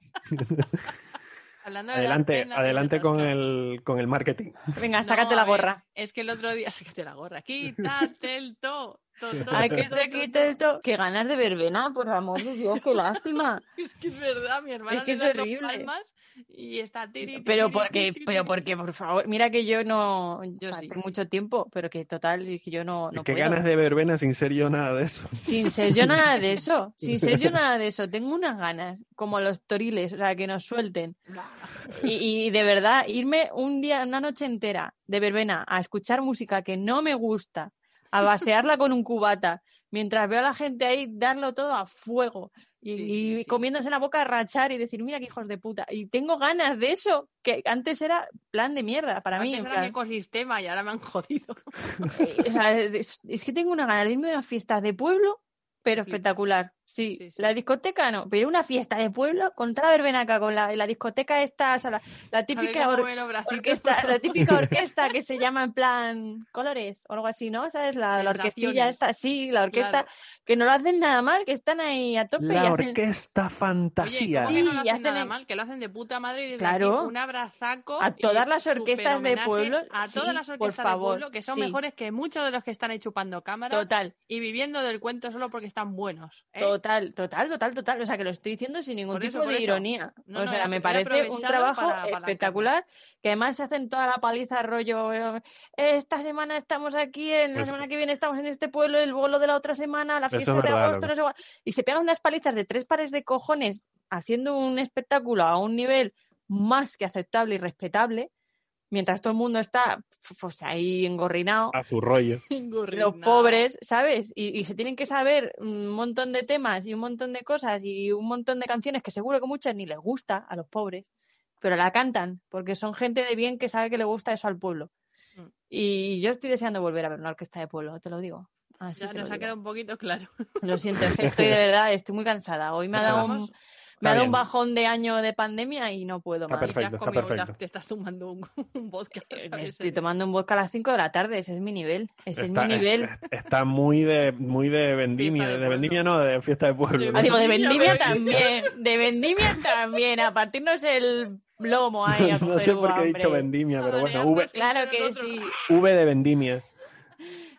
Hablando de Adelante, adelante con el, con el marketing. Venga, sácate la ver, gorra. es que el otro día, sácate la gorra. Quítate el to. To, to, Ay, to, que se quite el to. Qué ganas de verbena, por amor de Dios, qué lástima. Es que es verdad, mi hermana Es que le es da dos horrible. palmas y está tiri, tiri, Pero tiri, porque, tiri, pero porque, por favor, mira que yo no, Yo o sea, sí. hace mucho tiempo, pero que total, es que yo no, no Qué puedo. ganas de verbena sin ser yo nada de eso. Sin ser yo nada de eso, sin ser yo nada de eso, tengo unas ganas, como los toriles, o sea, que nos suelten. Y, y de verdad, irme un día, una noche entera de verbena a escuchar música que no me gusta, a basearla con un cubata, mientras veo a la gente ahí darlo todo a fuego y, Sí, sí, y sí. comiéndose la boca a rachar y decir, mira qué hijos de puta. Y tengo ganas de eso, que antes era plan de mierda para mí. Antes en era plan, mi ecosistema y ahora me han jodido. eh, o sea, es, es que tengo una ganas de irme a una fiesta de pueblo, pero espectacular. Sí, Sí, sí. la discoteca no, pero una fiesta de pueblo con toda la verbena acá, con la, la discoteca esta, o sea, la, típica or- bracitos. orquesta, la típica orquesta que se llama en plan colores o algo así, ¿no? ¿Sabes? La, la orquestilla esta, sí, la orquesta, Claro. que no lo hacen nada mal, que están ahí a tope y La hacen- orquesta Oye, fantasía. ¿cómo que no lo y hacen nada el- mal? Que lo hacen de puta madre y desde Claro. aquí un abrazaco. A todas las orquestas de pueblo, A todas sí, las orquestas de pueblo que son sí. mejores que muchos de los que están ahí chupando cámaras Total. y viviendo del cuento solo porque están buenos. ¿eh? Total, total, total, total. O sea, que lo estoy diciendo sin ningún Por tipo de eso. ironía. No, o no, sea, me parece un trabajo para espectacular. Que además se hacen toda la paliza rollo. eh, Esta semana estamos aquí, en la Pues- semana que viene estamos en este pueblo, el bolo de la otra semana, la fiesta de verdad, agosto, no sé cuál. Y se pegan unas palizas de tres pares de cojones haciendo un espectáculo a un nivel más que aceptable y respetable. Mientras todo el mundo está pues, ahí engorrinado A su rollo. los pobres, ¿sabes? Y, y se tienen que saber un montón de temas y un montón de cosas y un montón de canciones que seguro que muchas ni les gusta a los pobres, pero la cantan porque son gente de bien que sabe que le gusta eso al pueblo. Mm. Y yo estoy deseando volver a ver una orquesta de pueblo, te lo digo. Así Ya nos ha digo. quedado un poquito claro. Lo siento, es que estoy de verdad, estoy muy cansada. Hoy me ha dado un. Me ha dado un bajón de año de pandemia y no puedo Está más. Y perfecto, está perfecto. Te estás tomando un, un vodka. Eh, Me estoy tomando un vodka a las 5 de la tarde, ese es mi nivel. Ese Está, es mi nivel. es- está muy de, muy de vendimia. De vendimia no, de fiesta de pueblo. Ah, digo, de Vendimia, también, de vendimia también, a partirnos el lomo ahí a no sé por qué he dicho vendimia, pero bueno, V, Claro que sí. v de vendimia.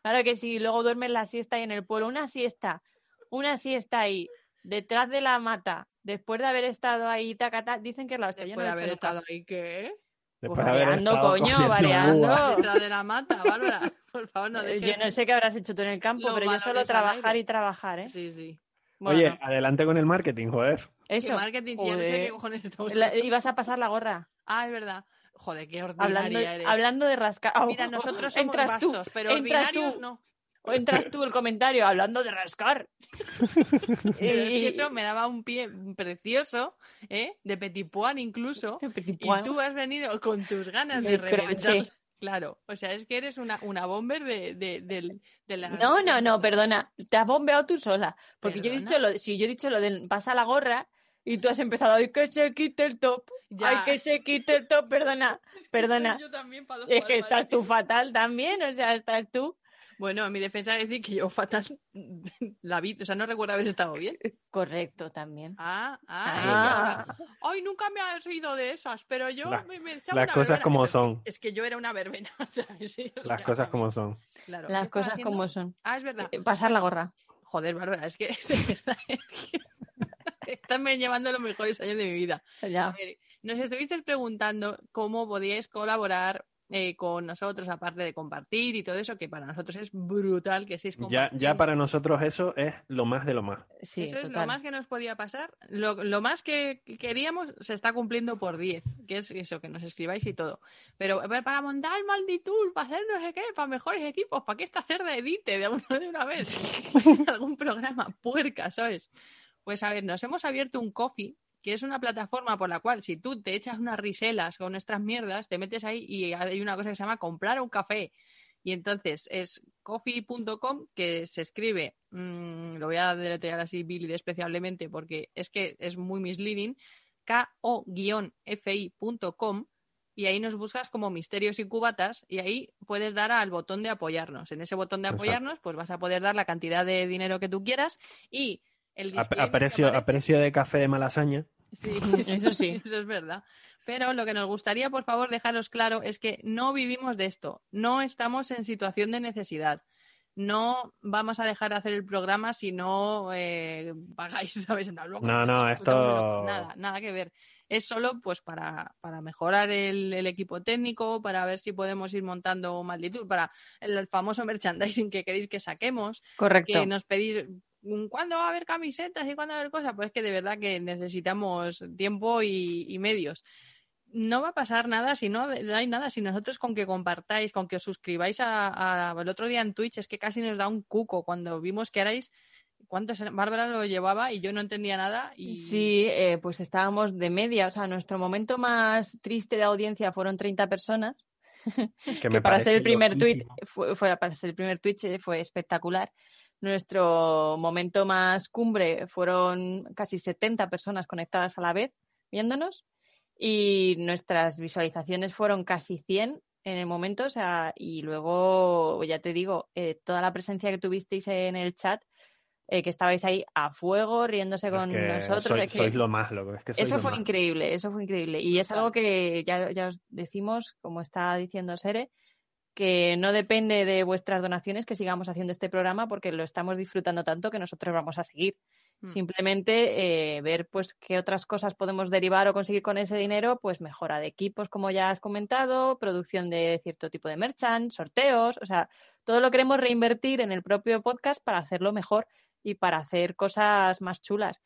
Claro que sí, luego duermes la siesta ahí en el pueblo, una siesta, una siesta ahí, detrás de la mata, después de haber estado ahí, tacata, dicen que es la hostia, yo no Después de he haber estado ahí, ¿qué? Después Pues de haber variando, coño, variando. Detrás de la mata, Bárbara. Por favor, no Eh, dejes... Yo no sé qué habrás hecho tú en el campo, pero yo solo trabajar y trabajar, ¿eh? Sí, sí. Bueno, Oye, adelante con el marketing, joder. ¿Qué eso. marketing? Si ya no sé Joder. qué cojones estamos La- ibas a pasar la gorra. Ah, es verdad. Joder, qué ordinaria Hablando, eres. hablando de rascar. Mira, nosotros somos entras tú, vastos, pero entras ordinarios tú, no. O entras tú el comentario hablando de rascar. Y- eso me daba un pie precioso, ¿eh? De petit pois incluso. Petit Y tú has venido con tus ganas de De reventar. Claro, o sea, es que eres una, una bomber de, de, del- de la... No, no, no, perdona. Te has bombeado tú sola. Porque yo he dicho lo, si yo he dicho lo de pasa la gorra y tú has empezado, ay, que se quite el top. Ya. Ay, que se quite el top, perdona. Perdona. Yo también para dos Es que estás tú fatal también, o sea, estás tú. Bueno, en mi defensa decir que yo fatal la vida, o sea, no recuerdo haber estado bien. Correcto también. Ah, ah, Ah. es Ay, nunca me has oído de esas, pero yo La- me, me echaba Las una cosas verbena. como Es- son. Es que yo era una verbena, ¿sabes? Sí, Las sea, cosas como son. claro. ¿qué Las cosas haciendo? como son. Ah, es verdad. Eh, Pasar la gorra. Joder, Bárbara, es que de verdad es que están llevando los mejores años de mi vida. A Ya. ver, nos estuvisteis preguntando cómo podíais colaborar eh, con nosotros, aparte de compartir y todo eso, que para nosotros es brutal que estéis Ya, compartiendo. ya para nosotros eso es lo más de lo más. Sí, Eso es lo más que nos podía pasar. Lo, lo más que queríamos se está cumpliendo por 10, que es eso, que nos escribáis y todo. Pero para montar el malditud, para hacer no sé qué, para mejores equipos, ¿para qué esta cerda edite de una, de una vez? Algún programa puerca, ¿sabes? Pues a ver, nos hemos abierto un coffee, que es una plataforma por la cual si tú te echas unas riselas con nuestras mierdas, te metes ahí y hay una cosa que se llama comprar un café. Y entonces es coffee.com que se escribe, mm, lo voy a deletrear así, Billy, despreciablemente, porque es que es muy misleading, ko-fi.com y ahí nos buscas como misterios y cubatas y ahí puedes dar al botón de apoyarnos. En ese botón de Exacto. apoyarnos pues vas a poder dar la cantidad de dinero que tú quieras y el A, a precio, a precio de café de malasaña. Sí, Eso sí. Eso es verdad. Pero lo que nos gustaría, por favor, dejaros claro es que no vivimos de esto. No estamos en situación de necesidad. No vamos a dejar de hacer el programa si no eh, pagáis, ¿sabes? En plan, loco, No, no, esto-. Nada, nada que ver. Es solo pues para, para mejorar el, el equipo técnico, para ver si podemos ir montando malditud, para el, famoso merchandising que queréis que saquemos Correcto. que nos pedís "Mm, ¿cuándo va a haber camisetas y cuándo va a haber cosas? Pues que de verdad que necesitamos tiempo y, y medios. No va a pasar nada si no, hay nada, si nosotros con que compartáis, con que os suscribáis a, a- el otro día en Twitch, es que casi nos da un cuco cuando vimos que erais, ¿cuántos? eran? Bárbara lo llevaba y yo no entendía nada y Sí, eh, pues estábamos de media. O sea, nuestro momento más triste de audiencia fueron 30 personas. Que que me para ser parece el primer tweet fue, fue- para ser el primer tweet eh, fue espectacular. Nuestro momento más cumbre fueron casi 70 personas conectadas a la vez viéndonos y nuestras visualizaciones fueron casi 100 en el momento, o sea, y luego ya te digo, eh, toda la presencia que tuvisteis en el chat, eh, que estabais ahí a fuego riéndose Es con que nosotros. sois, es que- sois lo más, loco. Es que eso lo fue más. increíble, eso fue increíble. Y es algo que ya, ya os decimos, como está diciendo Sere, que no depende de vuestras donaciones que sigamos haciendo este programa porque lo estamos disfrutando tanto que nosotros vamos a seguir. Mm. Simplemente eh, ver pues qué otras cosas podemos derivar o conseguir con ese dinero, pues mejora de equipos, como ya has comentado, producción de cierto tipo de merchant, sorteos, o sea, todo lo queremos reinvertir en el propio podcast para hacerlo mejor y para hacer cosas más chulas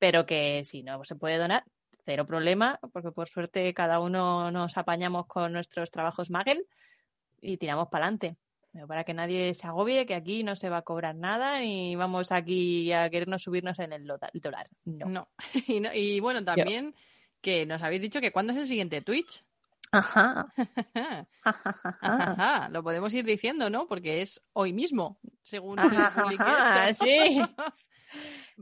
pero que si no se puede donar, cero problema, porque por suerte cada uno nos apañamos con nuestros trabajos Magel y tiramos para adelante. Para que nadie se agobie, que aquí no se va a cobrar nada ni vamos aquí a querernos subirnos en el dólar. No. no. y, no- y bueno, también que nos habéis dicho que cuándo es el siguiente Twitch. Ajá. Ajá, lo podemos ir diciendo, ¿no? Porque es hoy mismo, según se Ajá, ajá, sí.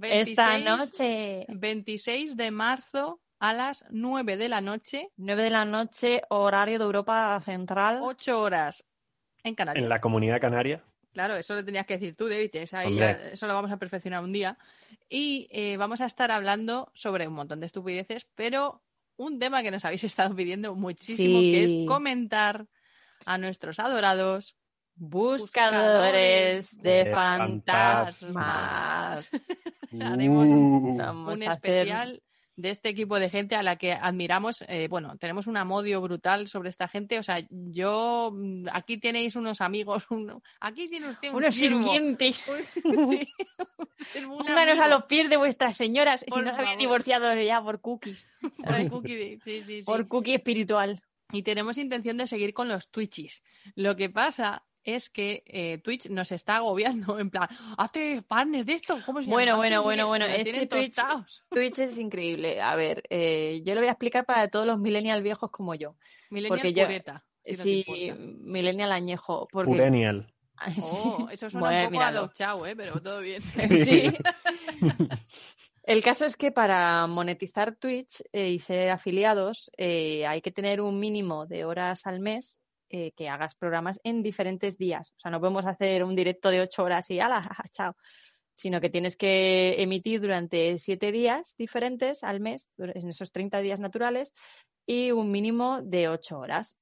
Esta 26 noche, 26 de marzo a las 9 de la noche, 9 de la noche, horario de Europa Central. 8 horas en Canarias. En la comunidad canaria. Claro, eso lo tenías que decir tú, David. es ahí eso lo vamos a perfeccionar un día. Y eh, vamos a estar hablando sobre un montón de estupideces, pero un tema que nos habéis estado pidiendo muchísimo, que es comentar a nuestros adorados Buscadores de de fantasmas. Haremos un- Uh, un especial de este equipo de gente a la que admiramos. eh, bueno, tenemos un amodio brutal sobre esta gente. O sea, yo mm, aquí tenéis unos amigos, un- aquí tiene usted un Unos siervo, sirvientes. un- sí, un Pónganos a los pies de vuestras señoras. Por si no se divorciado ya por cookie. Por cookie sí, sí, sí. Por cookie espiritual. Y tenemos intención de seguir con los Twitches. Lo que pasa es que eh, Twitch nos está agobiando, en plan, hazte partner de esto. ¿Cómo se Bueno, llama? bueno, bueno, qué". bueno, es tienen que Twitch-. Twitch es increíble. A ver, eh, yo lo voy a explicar para todos los millennials viejos como yo. Millennial porque yo- pureta, si Sí, millennial añejo. Porque... Purenial. Oh, eso suena Bueno, un poco a míralo. ¿eh? Pero todo bien. Sí. El caso es que para monetizar Twitch eh, y ser afiliados eh, hay que tener un mínimo de horas al mes eh, que hagas programas en diferentes días. O sea, no podemos hacer un directo de ocho horas y ¡ala! chao! Sino que tienes que emitir durante siete días diferentes al mes, en esos 30 días naturales, y un mínimo de ocho horas.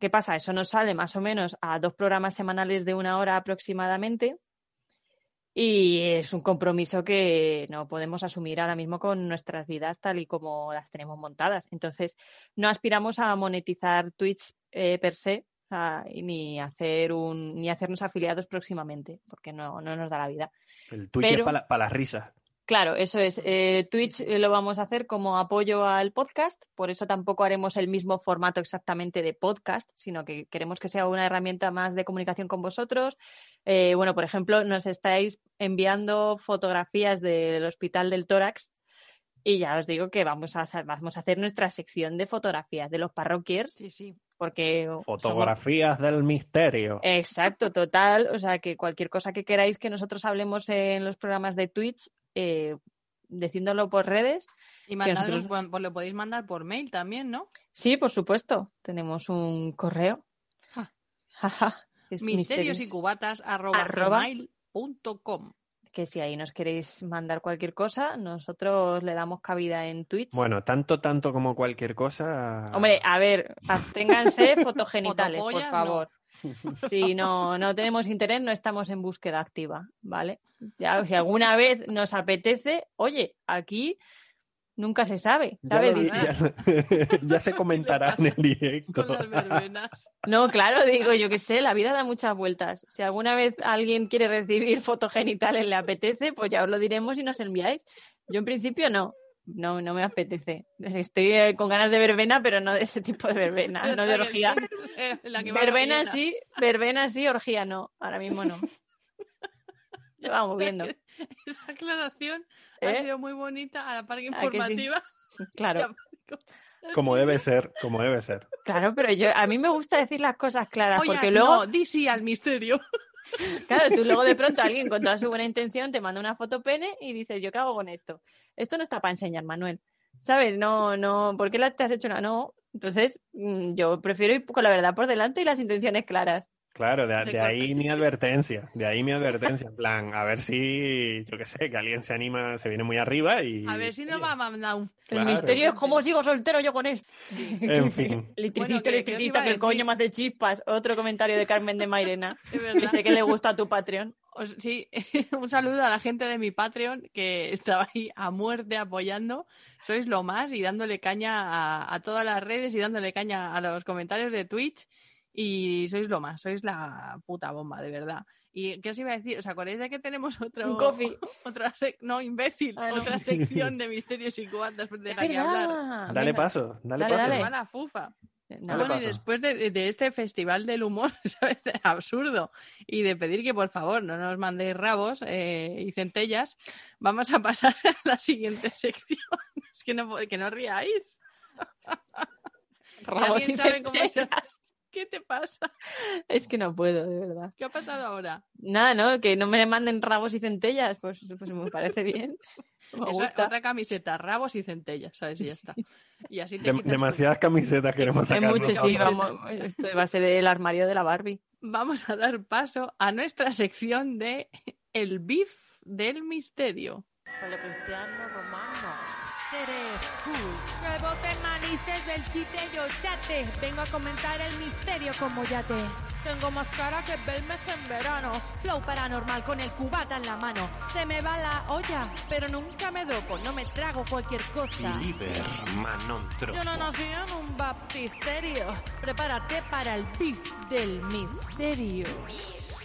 ¿Qué pasa? Eso nos sale más o menos a dos programas semanales de una hora aproximadamente. Y es un compromiso que no podemos asumir ahora mismo con nuestras vidas tal y como las tenemos montadas. Entonces, no aspiramos a monetizar Twitch eh, per se ni hacer un ni hacernos afiliados próximamente, porque no, no nos da la vida. El Twitch Pero- es para las risas. Claro, eso es. Eh, Twitch eh, lo vamos a hacer como apoyo al podcast, por eso tampoco haremos el mismo formato exactamente de podcast, sino que queremos que sea una herramienta más de comunicación con vosotros. Eh, bueno, por ejemplo, nos estáis enviando fotografías del Hospital del Tórax y ya os digo que vamos a, vamos a hacer nuestra sección de fotografías de los parroquiers, Sí, sí. Porque somos- Fotografías del misterio. Exacto, total. O sea, que cualquier cosa que queráis que nosotros hablemos en los programas de Twitch, eh, decídolo por redes. Y mandadnos, nosotros- bueno, pues lo podéis mandar por mail también, ¿no? Sí, por supuesto. Tenemos un correo. Ja. Misterios y misterios. cubatas arroba Arroba. gmail.com. Que si ahí nos queréis mandar cualquier cosa, nosotros le damos cabida en Twitch. Bueno, tanto, tanto como cualquier cosa. Hombre, a ver, absténganse fotogenitales, por favor. Si no, no tenemos interés, no estamos en búsqueda activa, ¿vale? Ya, si alguna vez nos apetece, oye, aquí nunca se sabe, Ya, ya- ya se comentará en el directo. Con las verbenas. No, claro, digo, yo qué sé, la vida da muchas vueltas. Si alguna vez alguien quiere recibir fotogenitales, le apetece, pues ya os lo diremos y nos enviáis. Yo en principio no, no, no me apetece. Estoy eh, con ganas de verbena, pero no de ese tipo de verbena, no de orgía. La que va Verbena sí, verbena sí, orgía no. Ahora mismo no. Lo vamos viendo. Esa aclaración ¿Eh? ha sido muy bonita a la par que ¿A que sí? informativa. Claro, Como debe ser, como debe ser. claro, pero yo a mí me gusta decir las cosas claras Oye, porque luego no, di sí al misterio. Claro, tú luego de pronto alguien con toda su buena intención te manda una foto pene y dices, ¿yo qué hago con esto? Esto no está para enseñar, Manuel. ¿Sabes? No, no, ¿por qué la te has hecho una? No. Entonces, mm, yo prefiero ir con la verdad por delante y las intenciones claras. Claro, de, de ahí mi advertencia, de ahí mi advertencia, en plan, a ver si, yo qué sé, que alguien se anima, se viene muy arriba y... A ver si nos va a mandar un... Claro. El misterio es cómo sigo soltero yo con esto. En fin, Electricista, Bueno, electricista, que el coño me hace chispas. Otro comentario de Carmen de Mairena. Dice que le gusta a tu Patreon. Os- sí, un saludo a la gente de mi Patreon que estaba ahí a muerte apoyando. Sois lo más y dándole caña a, a todas las redes y dándole caña a los comentarios de Twitch. Y sois lo más, sois la puta bomba, de verdad. ¿Y qué os iba a decir? ¿Os acordáis de que tenemos otro... Un coffee. Otra sec- no, imbécil. Ah, no. otra sección de misterios y cuantas de la que hablar. dale Venga. paso, dale, Dale, paso. dale. Fufa. No, Dale bueno, y después de, de este festival del humor, ¿sabes? Absurdo, y de pedir que por favor no nos mandéis rabos eh, y centellas, vamos a pasar a la siguiente sección. Es que no, que no ríais. Rabos ¿Alguien y sabe cómo se centellas. ¿Qué te pasa? Es que no puedo, de verdad. ¿Qué ha pasado ahora? Nada, ¿no? Que no me manden rabos y centellas, pues, pues me parece bien. Me Eso, gusta. otra camiseta, rabos y centellas, ¿sabes? Y ya está. Y así te demasiadas camisetas queremos sacar. mucho, sí, vamos. Esto va a ser el armario de la Barbie. Vamos a dar paso a nuestra sección de El Beef del Misterio. Palecristiano romano. Seres cool. Rebote manices del chiste yo yate. Vengo a comentar el misterio como yate. Tengo más cara que Belmez en verano. Flow paranormal con el cubata en la mano. Se me va la olla, pero nunca me dopo. No me trago cualquier cosa. Liber Manontropo. Yo no nací en un baptisterio. Prepárate para el beef del misterio.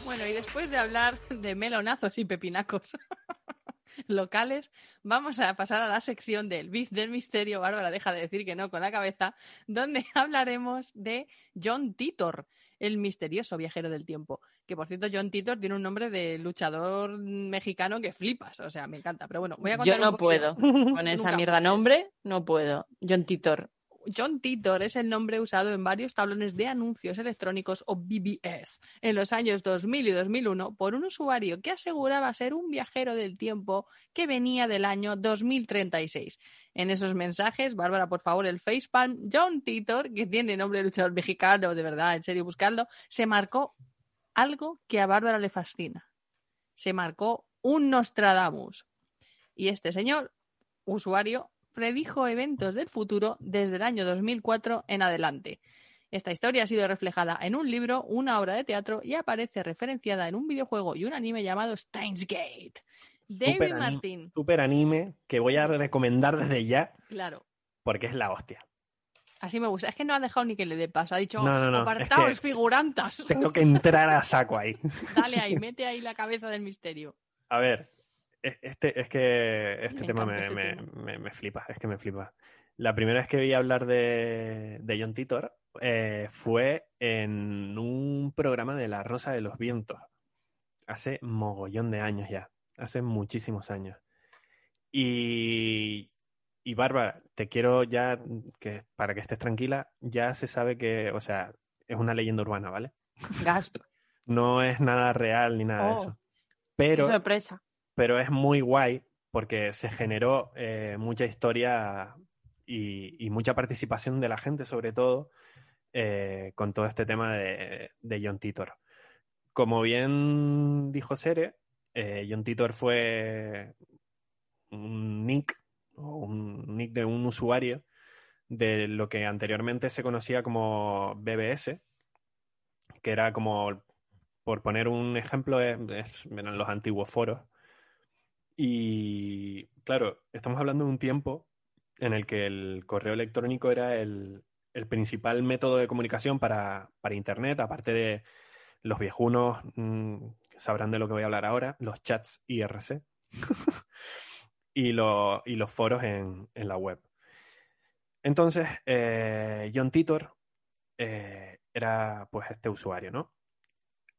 Bueno, y después de hablar de melonazos y pepinacos locales, vamos a pasar a la sección del Beef del Misterio. Bárbara deja de decir que no con la cabeza, donde hablaremos de John Titor, el misterioso viajero del tiempo. Que por cierto, John Titor tiene un nombre de luchador mexicano que flipas. O sea, me encanta. Pero bueno, voy a contar Yo no un puedo. Con esa mierda nombre, no puedo. John Titor. John Titor es el nombre usado en varios tablones de anuncios electrónicos o BBS en los años 2000 y 2001 por un usuario que aseguraba ser un viajero del tiempo que venía del año 2036. En esos mensajes, Bárbara, por favor, el facepalm, John Titor, que tiene nombre de luchador mexicano, de verdad, en serio, buscando, se marcó algo que a Bárbara le fascina. Se marcó un Nostradamus. Y este señor, usuario, predijo eventos del futuro desde el año 2004 en adelante. Esta historia ha sido reflejada en un libro, una obra de teatro y aparece referenciada en un videojuego y un anime llamado Steins Gate. David Super anime. Martin, Super anime que voy a recomendar desde ya claro. porque es la hostia. Así me gusta. Es que no ha dejado ni que le dé paso. Ha dicho, No, no, no, apartaos, es que- figurantas. Tengo que entrar a saco ahí. Dale ahí, mete ahí la cabeza del misterio. A ver, este, es que este Me tema me, este me- tema. me- me flipa, es que me flipa. La primera vez que vi hablar de, de John Titor eh, fue en un programa de La Rosa de los Vientos, hace mogollón de años ya, hace muchísimos años. Y, y Bárbara, te quiero ya, que para que estés tranquila, ya se sabe que, o sea, es una leyenda urbana, ¿vale? Gasp. No es nada real ni nada de Oh. eso. Qué Pero sorpresa. Pero es muy guay porque se generó eh, mucha historia y, mucha participación de la gente, sobre todo, eh, con todo este tema de, de John Titor. Como bien dijo Sere, eh, John Titor fue un nick o un nick de un usuario de lo que anteriormente se conocía como BBS, que era como, por poner un ejemplo, eran los antiguos foros. Y claro, estamos hablando de un tiempo en el que el correo electrónico era el, el principal método de comunicación para, para Internet, aparte de los viejunos, mm, sabrán de lo que voy a hablar ahora, los chats IRC y, y los foros en, en la web. Entonces, eh, John Titor eh, era pues este usuario, ¿no?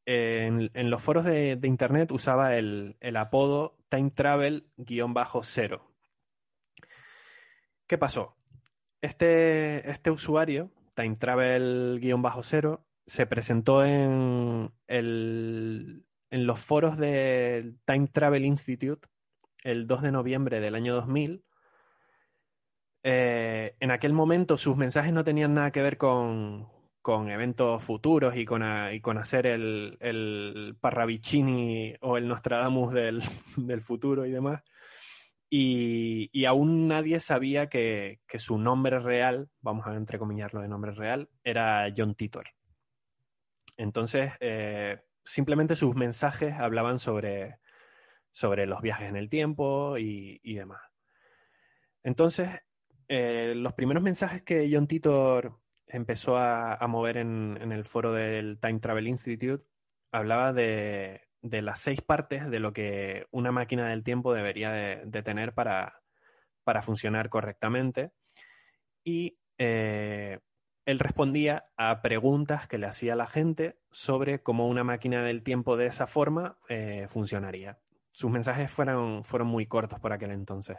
En, los foros de, internet usaba el, el apodo Time Travel-0. ¿Qué pasó? Este, este usuario, Time Travel-0, se presentó en, el- en los foros del Time Travel Institute el 2 de noviembre del año 2000 eh, en aquel momento sus mensajes no tenían nada que ver con, con eventos futuros y con, a- y con hacer el, el Parravicini o el Nostradamus del, del futuro y demás. Y, y aún nadie sabía que, que su nombre real, vamos a entrecomillarlo de nombre real, era John Titor. Entonces, eh, simplemente sus mensajes hablaban sobre, sobre los viajes en el tiempo y, y demás. Entonces, eh, los primeros mensajes que John Titor empezó a, a mover en, en el foro del Time Travel Institute hablaba de, de las seis partes de lo que una máquina del tiempo debería de, tener para, para funcionar correctamente. Y eh, él respondía a preguntas que le hacía la gente sobre cómo una máquina del tiempo de esa forma eh, funcionaría. Sus mensajes fueron, fueron muy cortos por aquel entonces.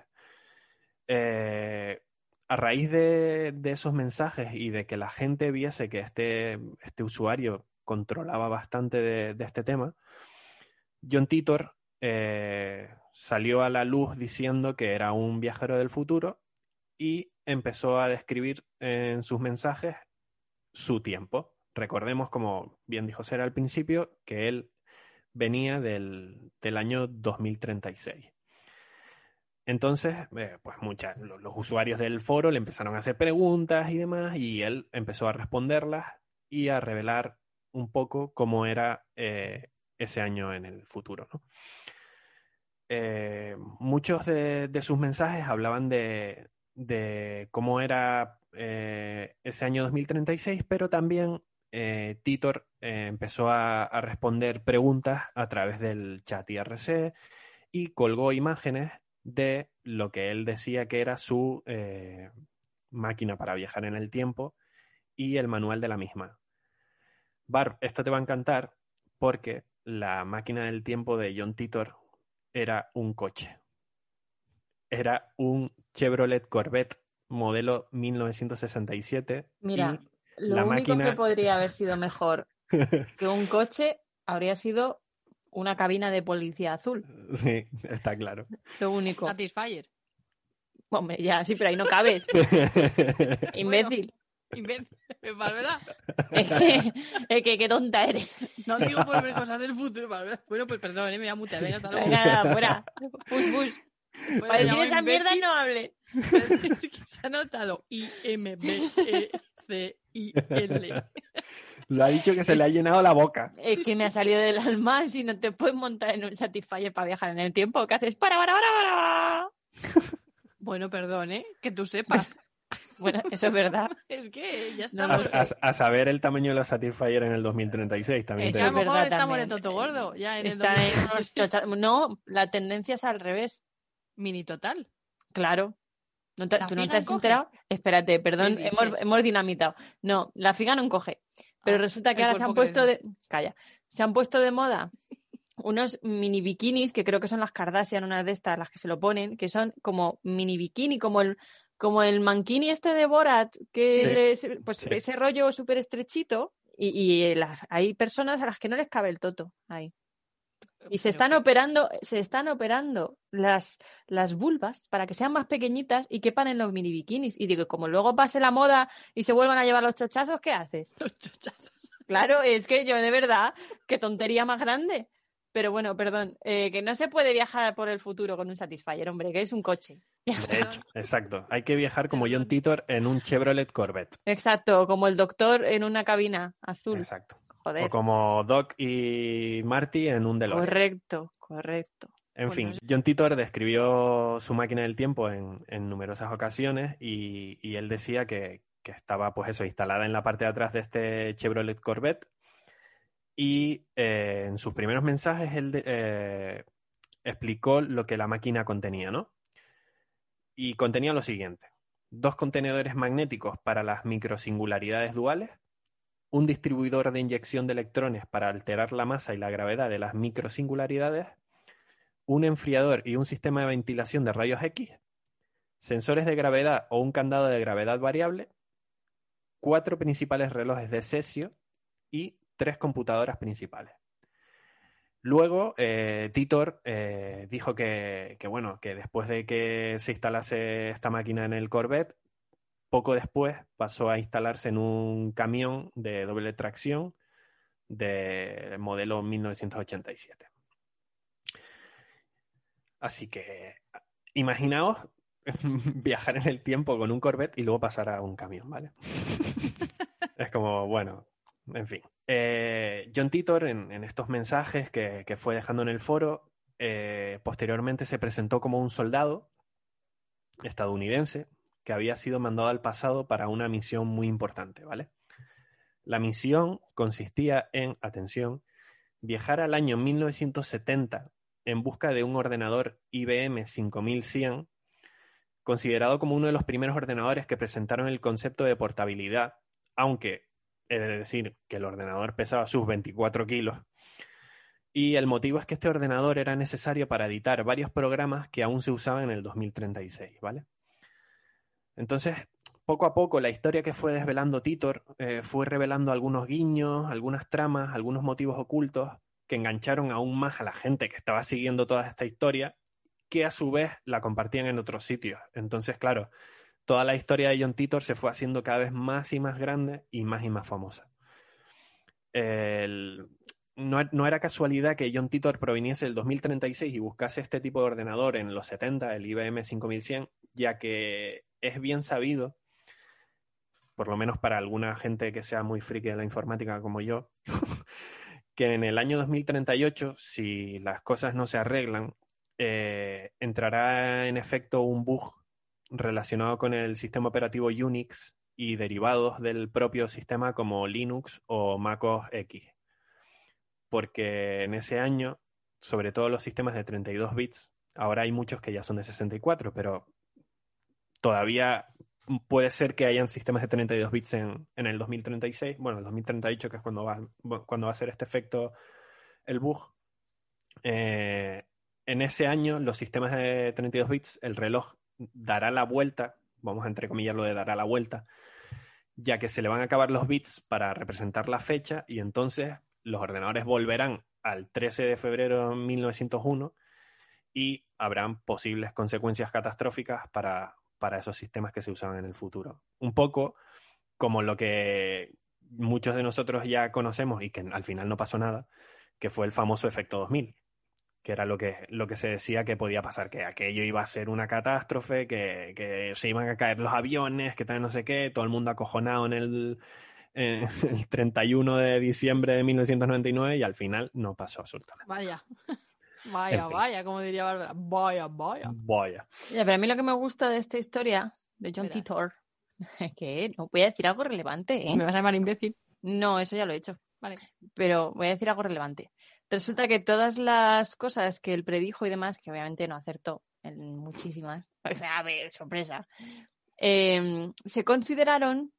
Eh, a raíz de, esos mensajes y de que la gente viese que este, este usuario controlaba bastante de, de este tema, John Titor eh, salió a la luz diciendo que era un viajero del futuro y empezó a describir en sus mensajes su tiempo. Recordemos, como bien dijo Sera al principio, que él venía del, del año 2036. Entonces, eh, pues muchas, lo- los usuarios del foro le empezaron a hacer preguntas y demás, y él empezó a responderlas y a revelar un poco cómo era eh, ese año en el futuro. Eh, muchos de, sus mensajes hablaban de, cómo era ese año 2036, pero también Titor empezó a responder preguntas a través del chat IRC y colgó imágenes de lo que él decía que era su eh, máquina para viajar en el tiempo y el manual de la misma. Barb, esto te va a encantar porque la máquina del tiempo de John Titor era un coche. Era un Chevrolet Corvette modelo 1967. Mira, lo la único máquina- que podría haber sido mejor que un coche habría sido una cabina de policía azul. Sí, está claro. Lo único. Satisfyer. Hombre, ya, sí, pero ahí no cabes. Imbécil. Imbécil. Bárbara, Es que, es que qué tonta eres. no digo por ver cosas del futuro, Bárbara. Bueno, pues perdón, eh, me voy a mutear. Venga, hasta luego. Nada, fuera. Push, push. Bueno, Para decir esa mierda no hable. Se ha notado I-M-B-E-C-I-L. Lo ha dicho que se le ha llenado la boca. Es que me ha salido del alma si no te puedes montar en un Satisfyer para viajar en el tiempo. ¿Qué haces? Para, para, para, para. Bueno, perdón, ¿eh? Que tú sepas. Bueno, eso es verdad. Es que ya No A, estamos. a- a saber el tamaño de los Satisfyer en el 2036 también. es te que a lo mejor estamos toto gordo. Ya en el Están en 2000. unos chocha- No, la tendencia es al revés. Mini total. Claro. ¿No te- ¿La ¿Tú no te has enterado? Espérate, perdón, ¿Qué hemos, hemos dinamitado. No, la figa no encoge. Pero Ah, resulta que ahora se han puesto de. Calla. Se han puesto de moda unos mini bikinis que creo que son las Kardashian, unas de estas, las que se lo ponen, que son como mini bikini, como el, como el mankini este de Borat, que es, pues Sí. ese rollo súper estrechito. Y, y las- hay personas a las que no les cabe el toto ahí. Y se están operando, se están operando las, las vulvas para que sean más pequeñitas y quepan en los mini bikinis. Y digo, como luego pase la moda y se vuelvan a llevar los chochazos, ¿qué haces? Los chochazos. Claro, es que yo de verdad, qué tontería más grande. Pero bueno, perdón, eh, que no se puede viajar por el futuro con un Satisfyer, hombre, que es un coche. De hecho, exacto. Hay que viajar como John Titor en un Chevrolet Corvette. Exacto, como el doctor en una cabina azul. Exacto. Joder. O como Doc y Marty en un DeLorean. Correcto, correcto. En Bueno, fin, John Titor describió su máquina del tiempo en, en numerosas ocasiones y, y él decía que, que estaba, pues eso, instalada en la parte de atrás de este Chevrolet Corvette. Y eh, en sus primeros mensajes él de- eh, explicó lo que la máquina contenía, ¿no? Y contenía lo siguiente: dos contenedores magnéticos para las microsingularidades duales, un distribuidor de inyección de electrones para alterar la masa y la gravedad de las microsingularidades, un enfriador y un sistema de ventilación de rayos X, sensores de gravedad o un candado de gravedad variable, cuatro principales relojes de cesio y tres computadoras principales. Luego, eh, Titor eh, dijo que, que, bueno, que después de que se instalase esta máquina en el Corvette, poco después pasó a instalarse en un camión de doble tracción de modelo 1987. Así que imaginaos viajar en el tiempo con un Corvette y luego pasar a un camión, ¿vale? es como, bueno, en fin. Eh, John Titor, en, en estos mensajes que, que, fue dejando en el foro, eh, posteriormente se presentó como un soldado estadounidense que había sido mandado al pasado para una misión muy importante, ¿vale? La misión consistía en, atención, viajar al año 1970 en busca de un ordenador IBM 5100, considerado como uno de los primeros ordenadores que presentaron el concepto de portabilidad, aunque he de decir que el ordenador pesaba sus 24 kilos. Y el motivo es que este ordenador era necesario para editar varios programas que aún se usaban en el 2036, ¿vale? Entonces, poco a poco, la historia que fue desvelando Titor eh, fue revelando algunos guiños, algunas tramas, algunos motivos ocultos que engancharon aún más a la gente que estaba siguiendo toda esta historia, que a su vez la compartían en otros sitios. Entonces, claro, toda la historia de John Titor se fue haciendo cada vez más y más grande y más y más famosa. No, no era casualidad que John Titor proviniese del 2036 y buscase este tipo de ordenador en los 70, el IBM 5100, ya que es bien sabido, por lo menos para alguna gente que sea muy friki de la informática como yo, que en el año 2038, si las cosas no se arreglan, eh, entrará en efecto un bug relacionado con el sistema operativo Unix y derivados del propio sistema como Linux o MacOS X. Porque en ese año, sobre todo los sistemas de 32 bits, ahora hay muchos que ya son de 64, pero todavía puede ser que hayan sistemas de 32 bits en, en el 2036, bueno, el 2038, que es cuando va, cuando va a ser este efecto el bug. Eh, en ese año, los sistemas de 32 bits, el reloj dará la vuelta, vamos a entrecomillarlo de dará la vuelta, ya que se le van a acabar los bits para representar la fecha y entonces los ordenadores volverán al 13 de febrero de 1901 y habrán posibles consecuencias catastróficas para, para esos sistemas que se usaban en el futuro. Un poco como lo que muchos de nosotros ya conocemos y que al final no pasó nada, que fue el famoso efecto 2000, que era lo que, lo que se decía que podía pasar, que aquello iba a ser una catástrofe, que, que se iban a caer los aviones, que tal no sé qué, todo el mundo acojonado en el, en el 31 de diciembre de 1999 y al final no pasó absolutamente. Vaya. Vaya, En fin. vaya, como diría Bárbara. Vaya, vaya. Vaya. Ya, pero a mí lo que me gusta de esta historia de John Verás. Titor es que no voy a decir algo relevante, ¿eh? Me vas a llamar imbécil. No, eso ya lo he hecho. Vale. Pero voy a decir algo relevante. Resulta que todas las cosas que él predijo y demás, que obviamente no acertó en muchísimas, o sea, a ver, sorpresa, eh, se consideraron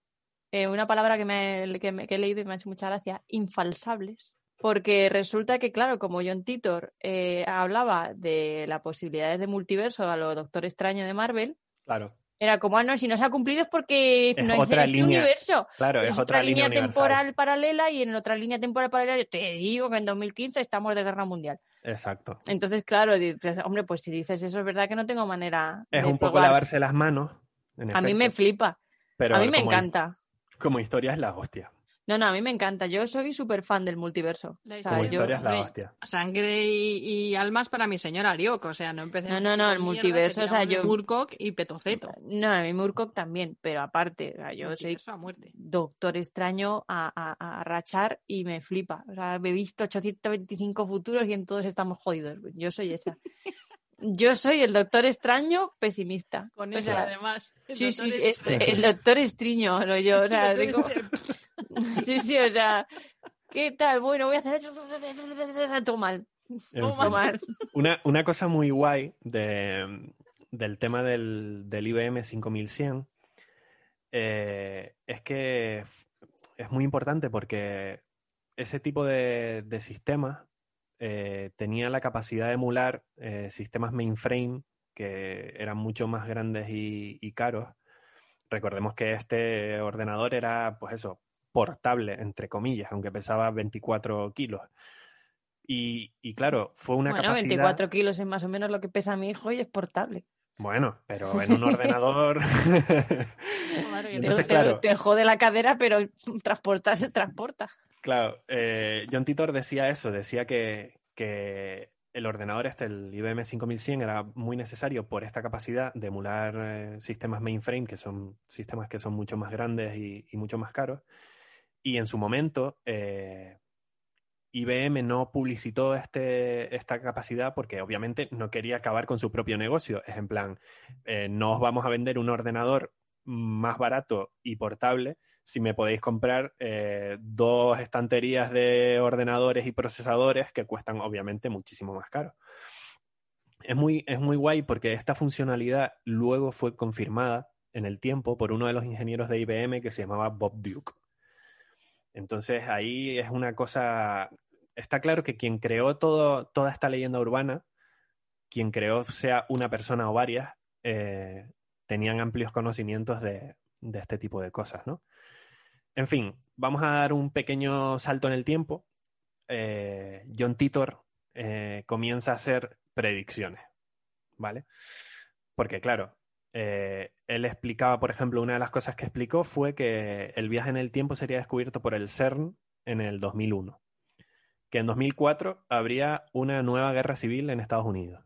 eh, una palabra que, me, que, me- que he leído y me ha hecho mucha gracia, infalsables. Porque resulta que, claro, como John Titor eh, hablaba de las posibilidades de multiverso a lo Doctor Extraño de Marvel, Claro, era como, ah, no, si no se ha cumplido es porque Es no es otra este línea. universo. claro, es, otra línea, temporal paralela y en otra línea temporal paralela yo te digo que en 2015 estamos de guerra mundial. Exacto. Entonces, claro, dices, hombre, pues si dices eso es verdad que no tengo manera Es de un poco probar. lavarse las manos. en A mí me efecto, flipa, pero a mí me como- encanta. Como historia es la hostia. No, no, a mí me encanta. Yo soy súper fan del multiverso. La O sea, Como yo- historia es la hostia. Sangre y, y almas para mi señora Arioko. O sea, no empecé. No, no, no, el multiverso, o sea, yo- Murcock y Petoceto. No, a mí Murcock también, pero aparte, o sea, yo soy Multiverso a muerte. doctor extraño a, a, a rachar y me flipa. O sea, he visto 825 futuros y en todos estamos jodidos. Yo soy esa. Yo soy el doctor extraño pesimista. Con O eso, sea, además. el Sí, sí, este- el doctor Estriño, no yo, o sea, digo, sí, sí, o sea, ¿qué tal? Bueno, voy a hacer todo fin. mal. Una, una cosa muy guay de, del tema del, del IBM 5100 eh, es que es muy importante porque ese tipo de, de sistemas eh, tenía la capacidad de emular eh, sistemas mainframe que eran mucho más grandes y, y caros. Recordemos que este ordenador era, pues eso, portable, entre comillas, aunque pesaba 24 kilos. Y, y claro, fue una bueno, capacidad... 24 kilos es más o menos lo que pesa mi hijo y es portable. Bueno, pero en un ordenador. Entonces, te, claro. te jode la cadera, pero transportar se transporta. claro, eh, John Titor decía eso, decía que, que el ordenador este, el IBM 5100, era muy necesario por esta capacidad de emular eh, sistemas mainframe, que son sistemas que son mucho más grandes y, y mucho más caros. Y en su momento, eh, IBM no publicitó este, esta capacidad porque obviamente no quería acabar con su propio negocio. Es en plan, eh, no os vamos a vender un ordenador más barato y portable si me podéis comprar eh, dos estanterías de ordenadores y procesadores que cuestan obviamente muchísimo más caro. Es muy, es muy guay porque esta funcionalidad luego fue confirmada en el tiempo por uno de los ingenieros de IBM que se llamaba Bob Duke. Entonces ahí es una cosa, está claro que quien creó todo, toda esta leyenda urbana, quien creó sea una persona o varias, eh, tenían amplios conocimientos de, este tipo de cosas, ¿no? En fin, vamos a dar un pequeño salto en el tiempo. Eh, John Titor eh, comienza a hacer predicciones, ¿vale? Porque claro, eh, él explicaba, por ejemplo, una de las cosas que explicó fue que el viaje en el tiempo sería descubierto por el CERN en el 2001. que en 2004 habría una nueva guerra civil en Estados Unidos,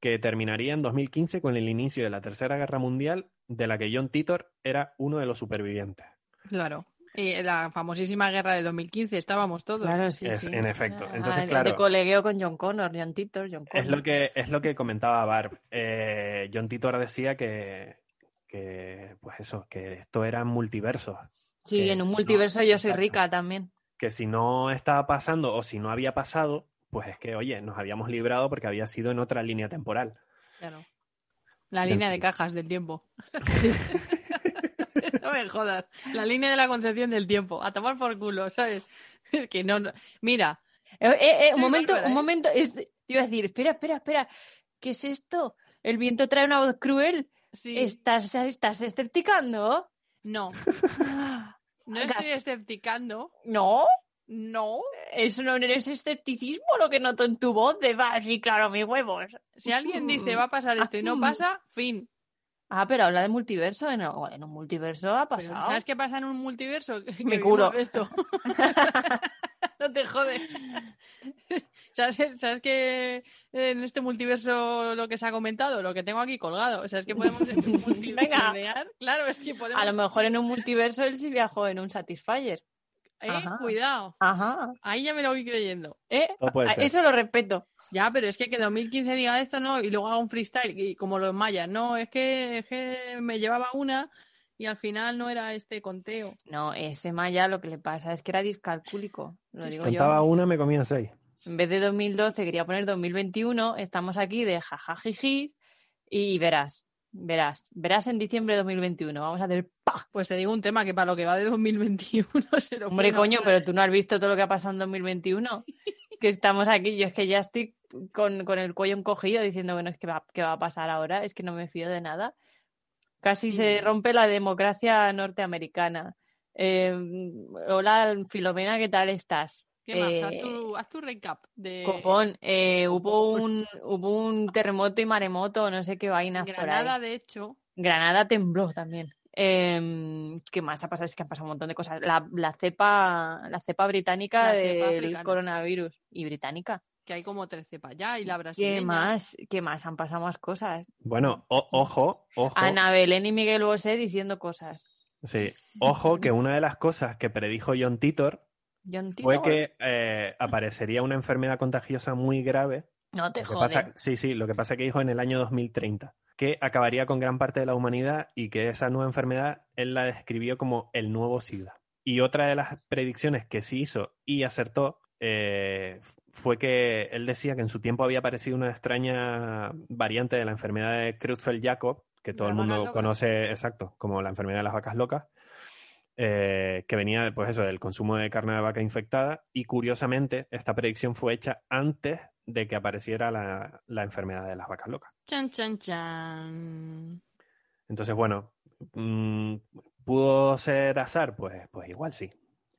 que terminaría en 2015 con el inicio de la Tercera Guerra Mundial, de la que John Titor era uno de los supervivientes. Claro. Y la famosísima guerra de 2015, estábamos todos. Claro, sí, Es- sí. en efecto. Ah, Entonces, el claro. De colegueo con John Connor, John Titor, John Connor. Es lo que, es lo que comentaba Barb. Eh, John Titor decía que, que, pues eso, que esto eran multiversos. Sí, que en un si no- multiverso yo soy exacto. rica también. Que si no estaba pasando o si no había pasado, pues es que, oye, nos habíamos librado porque había sido en otra línea temporal. Claro. La línea de cajas del tiempo. no me jodas. La línea de la concepción del tiempo. A tomar por culo, ¿sabes? Es que no, no- Mira, Eh, eh, eh, un momento, un momento. es- te iba a decir, espera, espera, espera. ¿Qué es esto? ¿El viento trae una voz cruel? sí, ¿Estás, ¿Estás escepticando? no. No estoy escepticando. No, No. eso no es escepticismo lo que noto en tu voz de va, sí, claro, mis huevos. Si alguien dice va a pasar esto y no pasa, fin. Ah, pero habla de multiverso. En, en un multiverso ha Pero, pasado. ¿Sabes qué pasa en un multiverso? Que Me curo. Esto. no te jode. ¿Sabes, ¿Sabes que en este multiverso lo que se ha comentado, lo que tengo aquí colgado? O sea, es que podemos multiversear. Claro, es que podemos. A lo mejor en un multiverso él sí viajó en un Satisfyer. Eh, Ajá. Cuidado. Ajá. Ahí ya me lo voy creyendo. ¿Eh? Puede ser. Eso lo respeto. Ya, pero es que que 2015 diga esto, no, y luego haga un freestyle, y como los mayas, no, es que, es que me llevaba una y al final no era este conteo. No, ese Maya lo que le pasa es que era discalcúlico. Lo digo Contaba yo. una, me comía seis. En vez de 2012 quería poner 2021, estamos aquí de jajajiji y verás, verás, verás en diciembre de 2021. Vamos a hacer ¡pa! Pues te digo un tema que para lo que va de 2021 se lo Hombre, coño, pero tú no has visto todo lo que ha pasado en 2021. que estamos aquí, yo es que ya estoy con, con el cuello encogido diciendo, bueno, es que va, ¿qué va a pasar ahora? Es que no me fío de nada. Casi se rompe la democracia norteamericana. Eh, hola, Filomena, ¿qué tal estás? ¿Qué más? Haz Eh, tu, haz tu recap de Copón, eh, hubo un hubo un terremoto y maremoto, no sé qué vainas por Granada, ahí. de hecho. Granada tembló también. Em, ¿Qué más ha pasado? Es que han pasado un montón de cosas. La, la cepa, la cepa británica La cepa del africana. coronavirus. Y británica. Que hay como 13 para allá y la brasileña. ¿Qué más? ¿Qué más? Han pasado más cosas. Bueno, o- ojo, ojo. Ana Belén y Miguel Bosé diciendo cosas. Sí, ojo que una de las cosas que predijo John Titor fue que eh, aparecería una enfermedad contagiosa muy grave. No te pasa, sí, sí, lo que pasa que dijo en el año 2030 que acabaría con gran parte de la humanidad y que esa nueva enfermedad él la describió como el nuevo SIDA. Y otra de las predicciones que sí hizo y acertó eh, fue que él decía que en su tiempo había aparecido una extraña variante de la enfermedad de Creutzfeldt-Jakob, que todo el mundo conoce exacto, como la enfermedad de las vacas locas, eh, que venía pues eso, del consumo de carne de vaca infectada. Y curiosamente, esta predicción fue hecha antes de que apareciera la, la enfermedad de las vacas locas. Chan, chan, chan. Entonces, bueno, mm, ¿pudo ser azar? Pues, pues igual sí.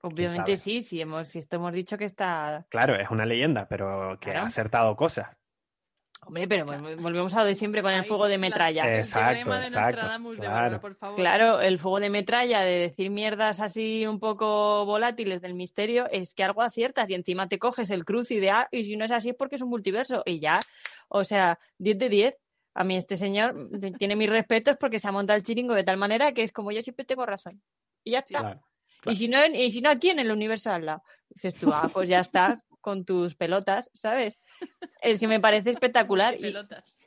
Obviamente sí, sí, hemos, si esto hemos dicho que está. Claro, es una leyenda, pero que Claro. ha acertado cosas. Hombre, pero vol- volvemos a lo de siempre con el Ahí, fuego de la- metralla. el Exacto, teorema de exacto, Nostradamus de claro. Por favor. Claro, el fuego de metralla de decir mierdas así un poco volátiles del misterio es que algo aciertas y encima te coges el cruz y de ah, y si no es así es porque es un multiverso y ya, o sea, 10 de 10. A mí este señor tiene mis respetos porque se ha montado el chiringo de tal manera que es como yo siempre tengo razón. Y ya está. Claro. Y si no, en- y si no aquí en el universo al lado. Dices tú, ah, pues ya está con tus pelotas, ¿sabes? Es que me parece espectacular. Y,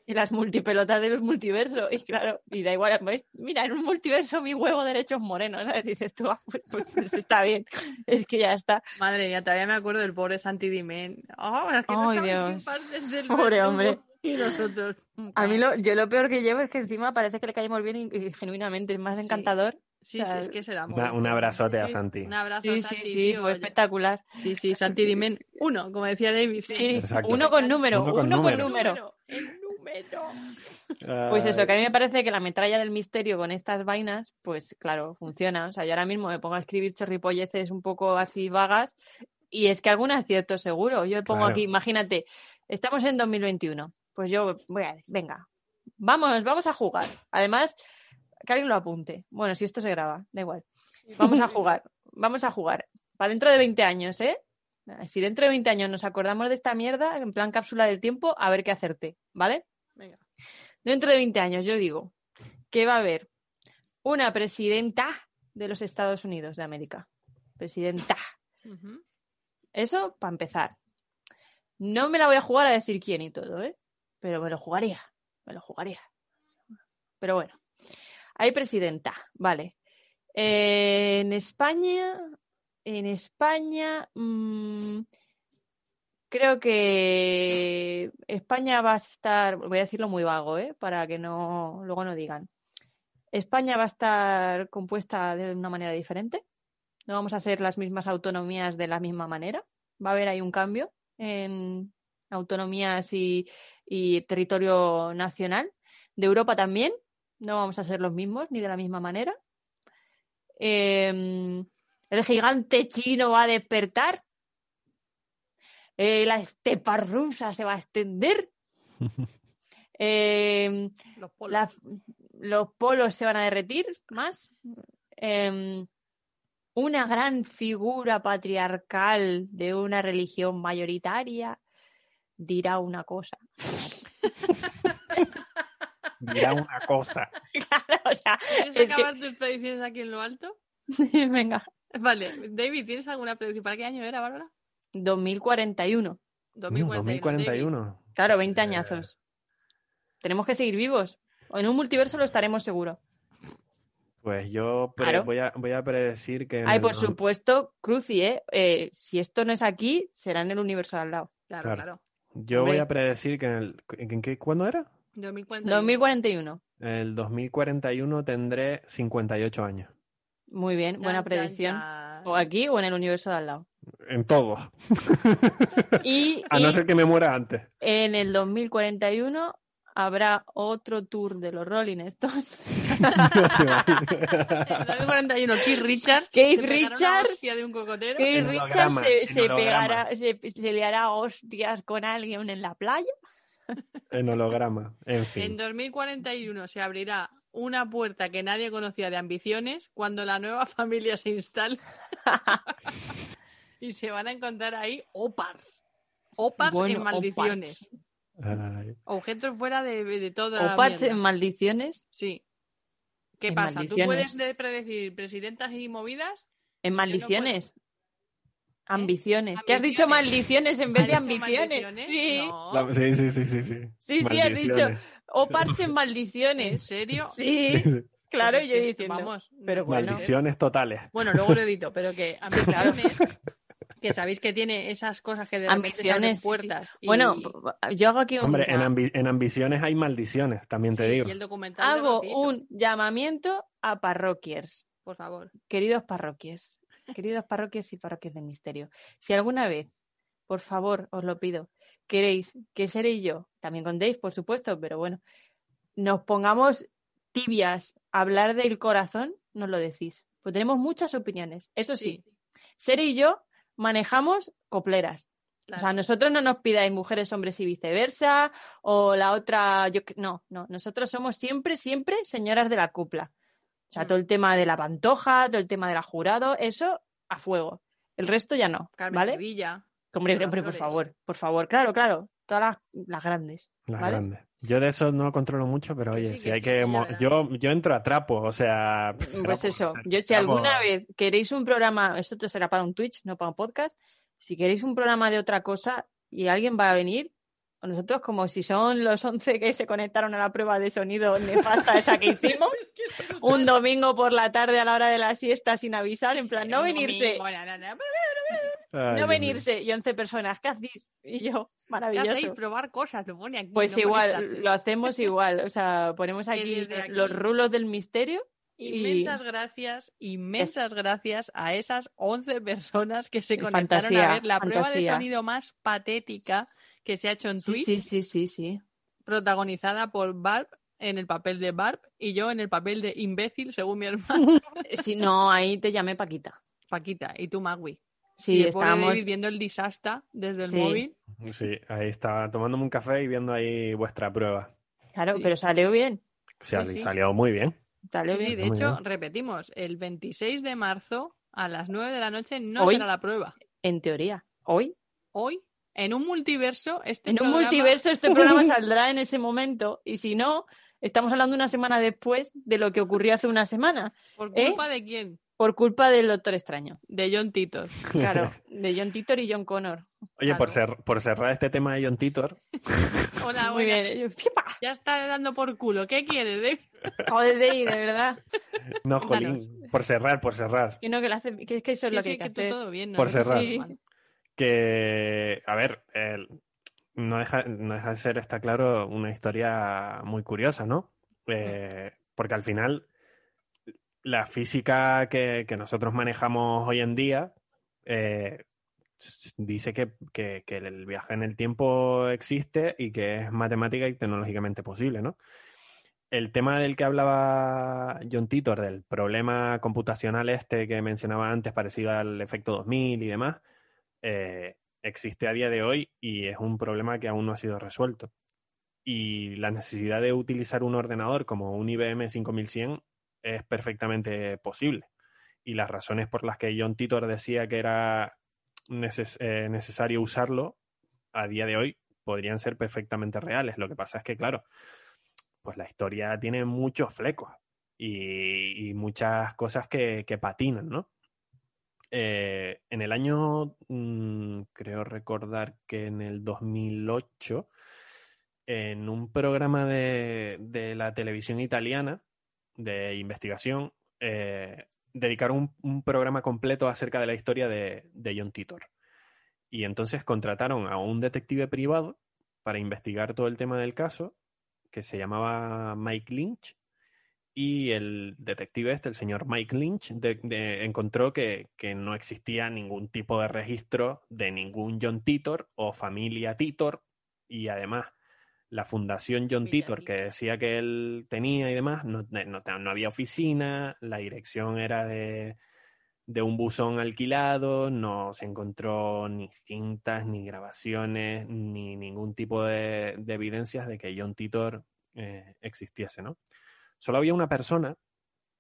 y las multipelotas del multiverso. Y claro, y da igual, mira, en un multiverso mi huevo derecho es moreno, ¿sabes? Dices tú, ah, pues, pues, pues está bien. Es que ya está. Madre mía, todavía me acuerdo del pobre Santi Dimen. Oh, es que no Ay, Dios. del Pobre verdugo. hombre. Y nosotros. A mí lo, yo lo peor que llevo es que encima parece que le caemos bien y, y genuinamente es más encantador. Sí, O sea, sí, es que es el amor. Una- un abrazote a Sí, Santi. Un abrazo Sí, a sí, Santi, sí, tío, fue oye. espectacular. Sí, sí, Santi Dimen. Uno, como decía David. Sí, Exacto. uno con número, Uno uno con con, número. número. El número. Pues eso, que a mí me parece que la metralla del misterio con estas vainas, pues claro, funciona. O sea, yo ahora mismo me pongo a escribir chorripolleces un poco así vagas y es que algún acierto seguro. Yo pongo Claro. aquí, imagínate, estamos en 2021. Pues yo voy a venga, vamos, vamos a jugar. Además, que alguien lo apunte. Bueno, si esto se graba, da igual. Vamos a jugar, vamos a jugar. Para dentro de 20 años, ¿eh? Si dentro de 20 años nos acordamos de esta mierda, en plan cápsula del tiempo, a ver qué hacerte, ¿vale? Venga. Dentro de 20 años, yo digo que va a haber una presidenta de los Estados Unidos de América. Presidenta. Eso para empezar. No me la voy a jugar a decir quién y todo, ¿eh? Pero me lo jugaría. Me lo jugaría. Pero bueno. Hay presidenta, vale. En España. En España. mm, creo que España va a estar. Voy a decirlo muy vago, ¿eh? Para que no. Luego no digan. España va a estar compuesta de una manera diferente. No vamos a ser las mismas autonomías de la misma manera. Va a haber ahí un cambio en autonomías y territorio nacional. De Europa también. No vamos a ser los mismos ni de la misma manera. Eh, el gigante chino va a despertar. Eh, la estepa rusa se va a extender. Eh, Los polos. la- los polos se van a derretir más. Em, una gran figura patriarcal de una religión mayoritaria dirá una cosa. Mira una cosa. Claro, o sea, ¿Quieres es que- acabar tus predicciones aquí en lo alto? venga, Vale, David, ¿tienes alguna predicción? ¿Para qué año era, Bárbara? 2041. 2041. 2041. Claro, 20 añazos. Tenemos que seguir vivos. O en un multiverso lo estaremos seguro. Pues yo Claro. voy, a, voy a predecir que. en Ay, por supuesto, Cruci, ¿eh? Eh, Si esto no es aquí, será en el universo de al lado. Claro, Claro. claro. Yo Hombre. voy a predecir que en el. ¿En qué, ¿Cuándo era? 2041. 2041. El 2041 tendré 58 años. Muy bien, Chan, buena predicción. chan. O aquí o en el universo de al lado. En todo. Y, A y no ser que me muera antes. en el 2041 habrá otro tour de los Rolling Stones. En 2041, Keith Richards. Keith Richards. de un cocotero. Keith En Richards se, pegará, se, se le hará hostias con alguien en la playa. En holograma. En En fin. 2041 se abrirá una puerta que nadie conocía de ambiciones cuando la nueva familia se instale. y se van a encontrar ahí opars. Opars Bueno, en maldiciones. Objetos fuera de, de toda. O parche mierda. en maldiciones. Sí. ¿Qué En pasa? ¿Tú puedes de- predecir presidentas y movidas? En maldiciones. Ambiciones. ¿Eh? ¿Qué has dicho maldiciones en vez de ¿Has dicho ambiciones? maldiciones? Sí. No. La- Sí, sí, sí, sí. Sí, Sí, sí, has dicho. Maldiciones. O parche en ¿En maldiciones. serio? Sí, Sí, sí. claro, Pues yo que, diciendo. Vamos, pero bueno. Maldiciones totales. Bueno, luego lo edito, pero que ambiciones, que sabéis que tiene esas cosas que de Ambiciones. sí, sí. puertas. y- Bueno, yo hago aquí un, Hombre, en, ambi- en ambiciones hay maldiciones, también te sí, digo. y el documental hago un llamamiento a parroquiers. por favor. Queridos parroquias, queridos parroquias y parroquias de misterio, si alguna vez, por favor, os lo pido, queréis que Sere y yo, también con Dave, por supuesto, pero bueno, nos pongamos tibias a hablar del corazón, nos lo decís. Pues tenemos muchas opiniones. Eso sí, Sere y yo manejamos copleras. O sea, nosotros no nos pidáis mujeres, hombres y viceversa, o la otra, yo no, no, nosotros somos siempre, siempre señoras de la cupla. O sea, Mm. todo el tema de la pantoja, todo el tema de la jurado, eso a fuego. El resto ya no, Carmen ¿vale? Sevilla. Hombre, hombre, por favor, por favor, claro, claro, todas las, las grandes, Las ¿vale? grandes. Yo de eso no controlo mucho, pero oye, sí, si que hay sí, que... ya yo, yo entro a trapo, o sea... Pues eso, yo si alguna vez queréis un programa, esto te será para un Twitch, no para un podcast, si queréis un programa de otra cosa y alguien va a venir, nosotros como si son los 11 que se conectaron a la prueba de sonido nefasta esa que hicimos, un domingo por la tarde a la hora de la siesta sin avisar, en plan, no venirse, no venirse, y 11 personas, ¿qué hacéis? Y yo, ¿Qué maravilloso. hacéis? Probar cosas, lo pone aquí. Pues no igual, conectarse. lo hacemos igual, o sea, ponemos aquí, aquí- los rulos del misterio. Inmensas gracias, inmensas gracias a esas 11 personas que se Eh, conectaron fantasía, a ver la prueba de fantasía. sonido más patética que se ha hecho en Sí, Twitch, sí, sí, sí, sí. protagonizada por Barb en el papel de Barb y yo en el papel de imbécil, según mi hermano, Si no, ahí te llamé Paquita. Paquita, y tú Magui. y Sí, pobre estábamos. David viendo el desastre desde el Sí. móvil. Sí, ahí estaba tomándome un café y viendo ahí vuestra prueba. Claro, Sí. pero salió bien. Sí, sí. Salió muy bien. Salió Sí, sí, bien. de hecho, bien. repetimos, el 26 de marzo a las 9 de la noche no Hoy. será la prueba. En teoría. hoy. Hoy, en un multiverso, este En un programa- multiverso este programa saldrá en ese momento y si no, estamos hablando una semana después de lo que ocurrió hace una semana, ¿Por ¿Eh? culpa de quién? por culpa del Doctor Extraño. De John Titor. Claro, de John Titor y John Connor. Oye, por, cer- por cerrar este tema de John Titor, Hola, Muy bien. Ya está dando por culo. ¿Qué quieres? Dave? Joder, Dave, de verdad. no. Jolín, por cerrar, por cerrar. Que no, que, lo hace- que es que eso es Sí, lo sí, que hay que que tú hacer. todo bien. ¿no? Por cerrar. Que, a ver, no, deja, no deja de ser, está claro, una historia muy curiosa, ¿no? Eh, porque al final, la física que, que nosotros manejamos hoy en día eh, dice que, que- que el viaje en el tiempo existe y que es matemática y tecnológicamente posible, ¿no? El tema del que hablaba John Titor, del problema computacional este que mencionaba antes, parecido al efecto 2000 y demás, eh, existe a día de hoy y es un problema que aún no ha sido resuelto. Y la necesidad de utilizar un ordenador como un IBM 5100 es perfectamente posible. Y las razones por las que John Titor decía que era eh, necesario usarlo a día de hoy podrían ser perfectamente reales. Lo que pasa es que, claro, pues la historia tiene muchos flecos y, y muchas cosas que, que patinan, ¿no? Eh, en el año, mm, creo recordar que en el 2008, en un programa de, la televisión italiana de investigación, eh, dedicaron un, programa completo acerca de la historia de John Titor. Y entonces contrataron a un detective privado para investigar todo el tema del caso, que se llamaba Mike Lynch, y el detective este, el señor Mike Lynch, de- de- encontró que, que no existía ningún tipo de registro de ningún John Titor o familia Titor, y además la fundación John Titor, que decía que él tenía y demás, no, no- no había oficina, la dirección era de, de un buzón alquilado, no se encontró ni cintas, ni grabaciones, ni ningún tipo de, de evidencias de que John Titor eh, existiese, ¿no? Solo había una persona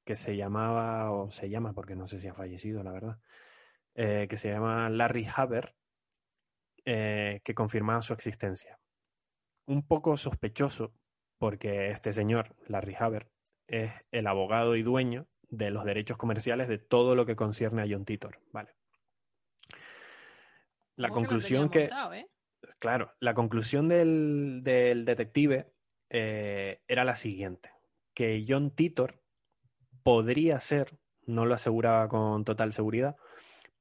que se llamaba, o se llama, porque no sé si ha fallecido, la verdad, eh, que se llama Larry Haber, eh, que confirmaba su existencia. Un poco sospechoso, porque este señor, Larry Haber, es el abogado y dueño de los derechos comerciales de todo lo que concierne a John Titor, ¿vale? La conclusión que, montado, ¿eh? Claro, la conclusión del, del detective eh, era la siguiente, que John Titor podría ser, no lo aseguraba con total seguridad,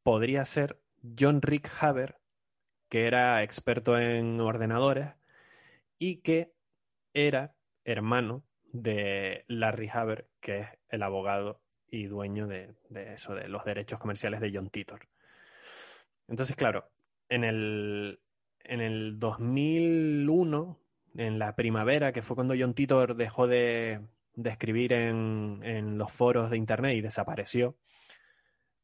podría ser John Rick Haber, que era experto en ordenadores y que era hermano de Larry Haber, que es el abogado y dueño de, de eso, de los derechos comerciales de John Titor. Entonces, claro, en el, en el 2001, en la primavera, que fue cuando John Titor dejó de, de escribir en, en los foros de internet y desapareció,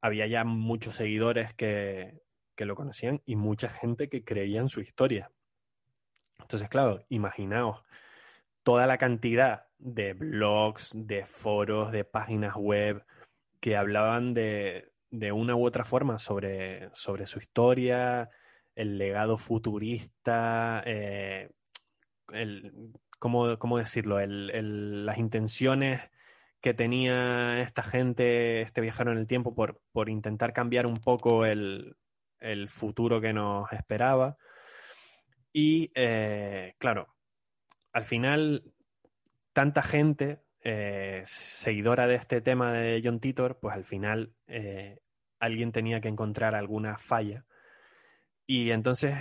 había ya muchos seguidores que, que lo conocían y mucha gente que creía en su historia. Entonces, claro, imaginaos toda la cantidad de blogs, de foros, de páginas web que hablaban de, de una u otra forma sobre, sobre su historia, el legado futurista, eh, el, ¿cómo, cómo decirlo? El- el- las intenciones que tenía esta gente, este viajero en el tiempo, por, por intentar cambiar un poco el, el futuro que nos esperaba. Y eh, claro, al final, tanta gente eh, seguidora de este tema de John Titor, pues al final eh, alguien tenía que encontrar alguna falla. Y entonces,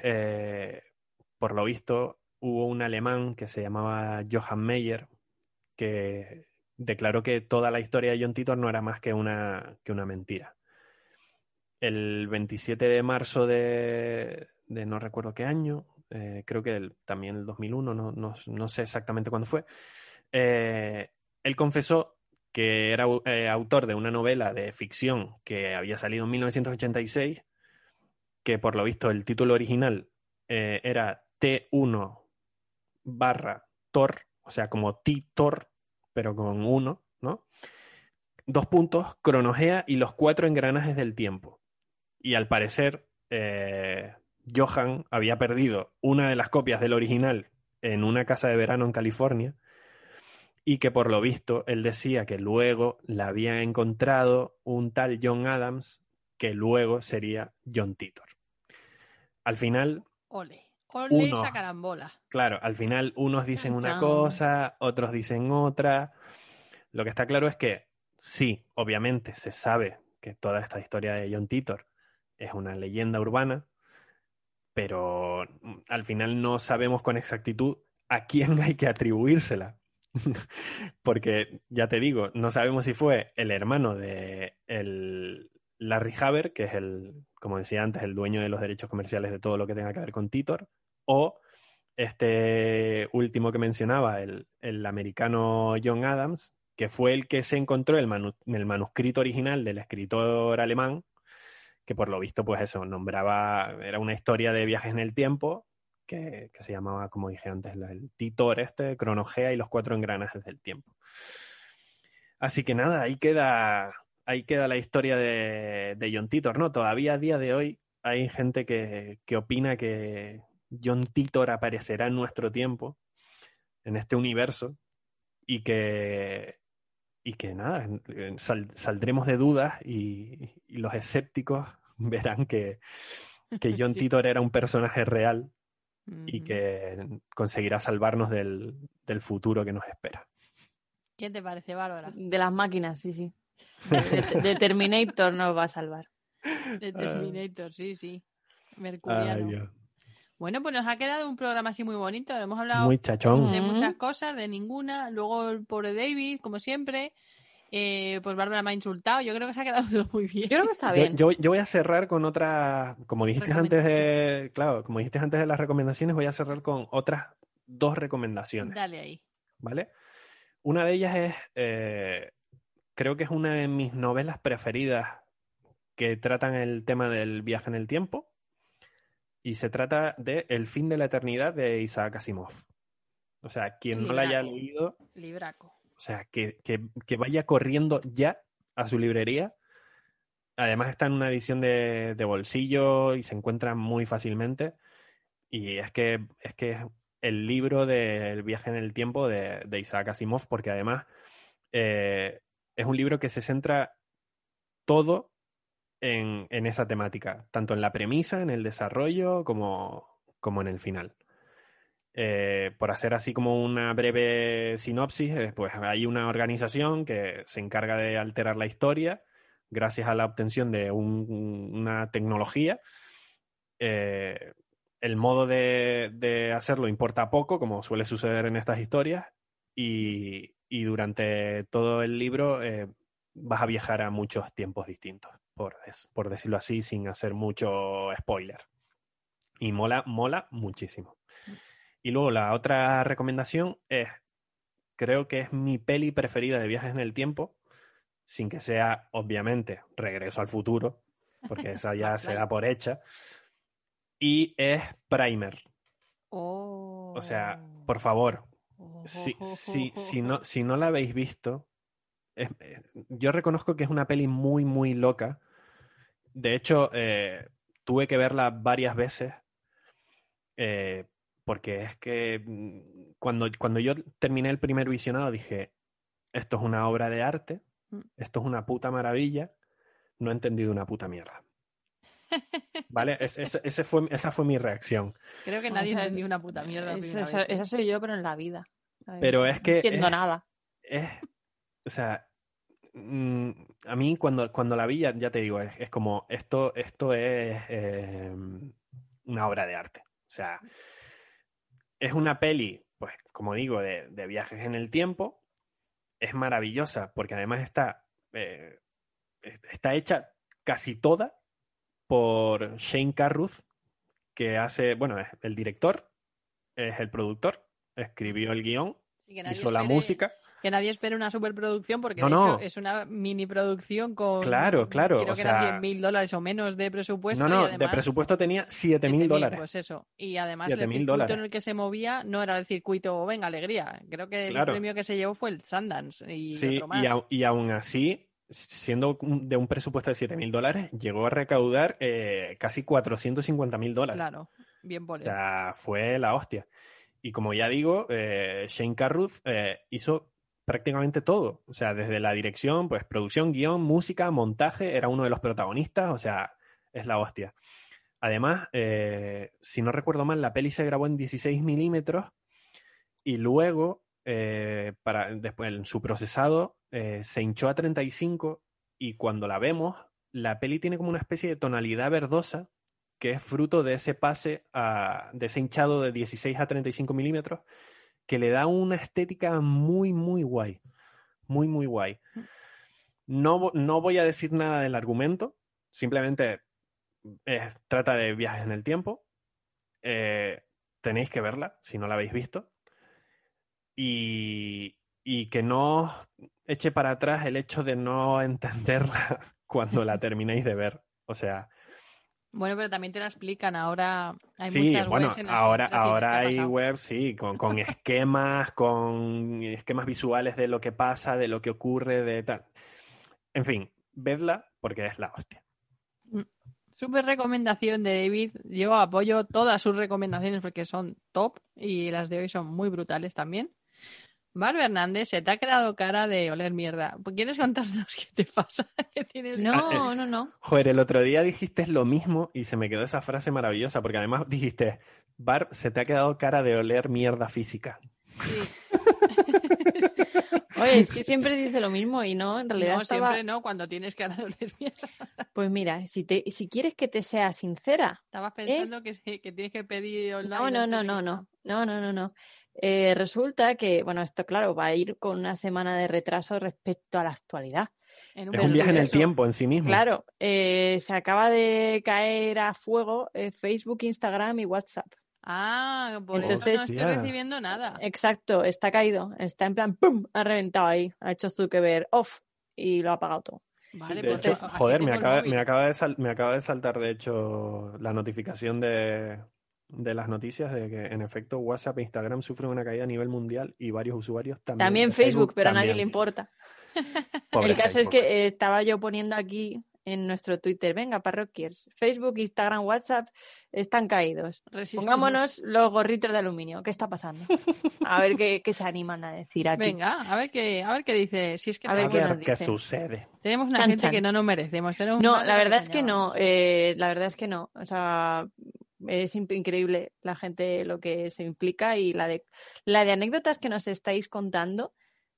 por lo visto, hubo un alemán que se llamaba Johann Meyer que declaró que toda la historia de John Titor no era más que una, que una mentira. El 27 de marzo de, no recuerdo qué año, eh, creo que también el 2001, no, no- no sé exactamente cuándo fue, eh, él confesó que era eh, autor de una novela de ficción que había salido en 1986, que por lo visto el título original era T1 barra Tor, o sea, como T-Tor, pero con uno, ¿no? Dos puntos, Cronogea y los cuatro engranajes del tiempo. Y al parecer, eh, Johan había perdido una de las copias del original en una casa de verano en California y que por lo visto él decía que luego la había encontrado un tal John Adams que luego sería John Titor. Al final, Ole. Ole Uno. esa carambola. claro, al final unos dicen una cosa, otros dicen otra. Lo que está claro es que sí, obviamente se sabe que toda esta historia de John Titor es una leyenda urbana, pero al final no sabemos con exactitud a quién hay que atribuírsela. Porque ya te digo, no sabemos si fue el hermano de el Larry Haber, que es el, como decía antes, el dueño de los derechos comerciales de todo lo que tenga que ver con Titor, o este último que mencionaba, el, el americano John Adams, que fue el que se encontró el, el manuscrito original del escritor alemán, que por lo visto, pues eso, nombraba, era una historia de viajes en el tiempo, que, que se llamaba, como dije antes, el Titor este, Cronogea y los cuatro engranajes del tiempo. Así que nada, ahí queda, ahí queda la historia de, de John Titor, ¿no? Todavía a día de hoy hay gente que, que opina que John Titor aparecerá en nuestro tiempo, en este universo, y que, y que nada, sal- saldremos de dudas y, y los escépticos verán que, que John Sí. Titor era un personaje real y que conseguirá salvarnos del, del futuro que nos espera. ¿Qué te parece, Bárbara? De las máquinas, sí, sí. De, de Terminator nos va a salvar. De Terminator, sí, sí. Mercuriano. Bueno, pues nos ha quedado un programa así muy bonito. Hemos hablado Muy chachón. de muchas cosas, de ninguna. Luego el pobre David, como siempre. Eh, pues Bárbara me ha insultado. Yo creo que se ha quedado todo muy bien. Yo creo que está Yo, bien. yo- yo voy a cerrar con otra, como dijiste antes de, claro, como dijiste antes de las recomendaciones, voy a cerrar con otras dos recomendaciones, Dale ahí. ¿vale? Una de ellas es, eh, creo que es una de mis novelas preferidas que tratan el tema del viaje en el tiempo y se trata de El fin de la eternidad de Isaac Asimov. O sea, quien no la haya leído, Libraco. o sea, que, que- que vaya corriendo ya a su librería. Además está en una edición de, de bolsillo y se encuentra muy fácilmente. Y es que es que el libro del viaje en el tiempo de, de Isaac Asimov, porque además eh, es un libro que se centra todo en, esa temática, tanto en la premisa, en el desarrollo, como, como en el final. Eh, por hacer así como una breve sinopsis, eh, pues hay una organización que se encarga de alterar la historia gracias a la obtención de un- una tecnología. Eh, el modo de, de hacerlo importa poco, como suele suceder en estas historias, y, y durante todo el libro vas a viajar a muchos tiempos distintos, por, por decirlo así, sin hacer mucho spoiler. Y mola, mola muchísimo. Y luego la otra recomendación es, creo que es mi peli preferida de viajes en el tiempo, sin que sea, obviamente, Regreso al futuro, porque esa ya se da por hecha. Y es Primer. Oh. O sea, por favor, Oh, si, oh, oh, si, oh, si, oh. no, si no la habéis visto, es- eh, yo reconozco que es una peli muy, muy loca. De hecho, eh, tuve que verla varias veces eh, porque es que mm, cuando, cuando yo terminé el primer visionado dije, esto es una obra de arte, Mm. esto es una puta maravilla, no he entendido una puta mierda. ¿Vale? Es- es- ese fue, esa fue mi reacción. Creo que O nadie sea, entendió una puta mierda. Esa, soy yo, pero en la vida. Pero es que No entiendo es- nada. es, o sea, mm, a mí cuando, cuando la vi, ya, ya te digo, es, es como, esto, esto es eh, una obra de arte. O sea, es una peli, pues, como digo, de, de viajes en el tiempo. Es maravillosa porque además está, eh, está hecha casi toda por Shane Carruth, que hace, bueno, es el director, es el productor, escribió el guion, Sí, hizo la música. Que nadie espere una superproducción porque No, de no. hecho es una mini producción con. Claro, claro, Creo o que eran sea- 10 mil dólares o menos de presupuesto. No, y no, además, de presupuesto tenía 7 mil 7.000, dólares. Pues eso. Y además 7.000 el circuito dólares. en el que se movía no era el circuito Venga Alegría. Creo que el premio que se llevó fue el Sundance y sí, otro más. y, aún así siendo de un presupuesto de 7 mil dólares, llegó a recaudar eh, casi 450 mil dólares. Claro, bien por O sea, fue la hostia. Y como ya digo, eh, Shane Carruth eh, hizo prácticamente todo. O sea, desde la dirección, pues producción, guion, música, montaje, era uno de los protagonistas. O sea, es la hostia. Además, eh, si no recuerdo mal, la peli se grabó en 16 milímetros y luego, eh, para, después en su procesado, eh, se hinchó a 35 y cuando la vemos, la peli tiene como una especie de tonalidad verdosa que es fruto de ese pase, a- de ese hinchado de 16 a 35 milímetros, que le da una estética muy, muy guay. Muy, muy guay. No, no voy a decir nada del argumento, simplemente eh, trata de viajes en el tiempo. Eh, tenéis que verla si no la habéis visto. Y, y que no eche para atrás el hecho de no entenderla cuando la terminéis de ver. O sea, Bueno, pero también te la explican. Ahora hay sí, muchas bueno, webs en las que ahora, las ahora hay webs, sí, con, con esquemas, con esquemas visuales de lo que pasa, de lo que ocurre, de tal. En fin, vedla porque es la hostia. Súper recomendación de David. Yo apoyo todas sus recomendaciones porque son top y las de hoy son muy brutales también. Mar Hernández se te ha quedado cara de oler mierda. Pues, ¿Quieres contarnos qué te pasa? No, ah, eh, no, no. Joder, el otro día dijiste lo mismo y se me quedó esa frase maravillosa, porque además dijiste, Barb se te ha quedado cara de oler mierda física. Sí. Oye, es que siempre dice lo mismo y no, en realidad. No, siempre no, cuando tienes cara de oler mierda. Pues mira, si, te, si quieres que te sea sincera. Estabas ¿eh? pensando que, que, tienes que pedir online. No, no, no, no, no. No, no, no, no. Eh, resulta que, bueno, esto claro, va a ir con una semana de retraso respecto a la actualidad. En Es un viaje en el tiempo en sí mismo. Claro, eh, se acaba de caer a fuego eh, Facebook, Instagram y WhatsApp. Ah, por Entonces- eso no estoy recibiendo nada. Exacto, está caído, está en plan, ¡pum! Ha reventado ahí, ha hecho Zuckerberg off y lo ha apagado todo. Vale, pues hecho, joder, me acaba, me, acaba de sal- me acaba de saltar, de hecho, la notificación de, de las noticias de que, en efecto, WhatsApp e Instagram sufren una caída a nivel mundial y varios usuarios también. También Facebook, pero a nadie le importa. Pobre el caso es que eh, estaba yo poniendo aquí en nuestro Twitter, venga, parroquiers, Facebook, Instagram, WhatsApp están caídos. Resistimos. Pongámonos los gorritos de aluminio. ¿Qué está pasando? A ver qué, qué se animan a decir aquí. Venga, a ver qué, a ver qué dice. Si es que A ver qué ver qué sucede. tenemos una Chan, gente chan. que no nos merecemos. tenemos No, la verdad es que no. eh, la verdad es que no. O sea, es increíble la gente lo que se implica y la de la de anécdotas que nos estáis contando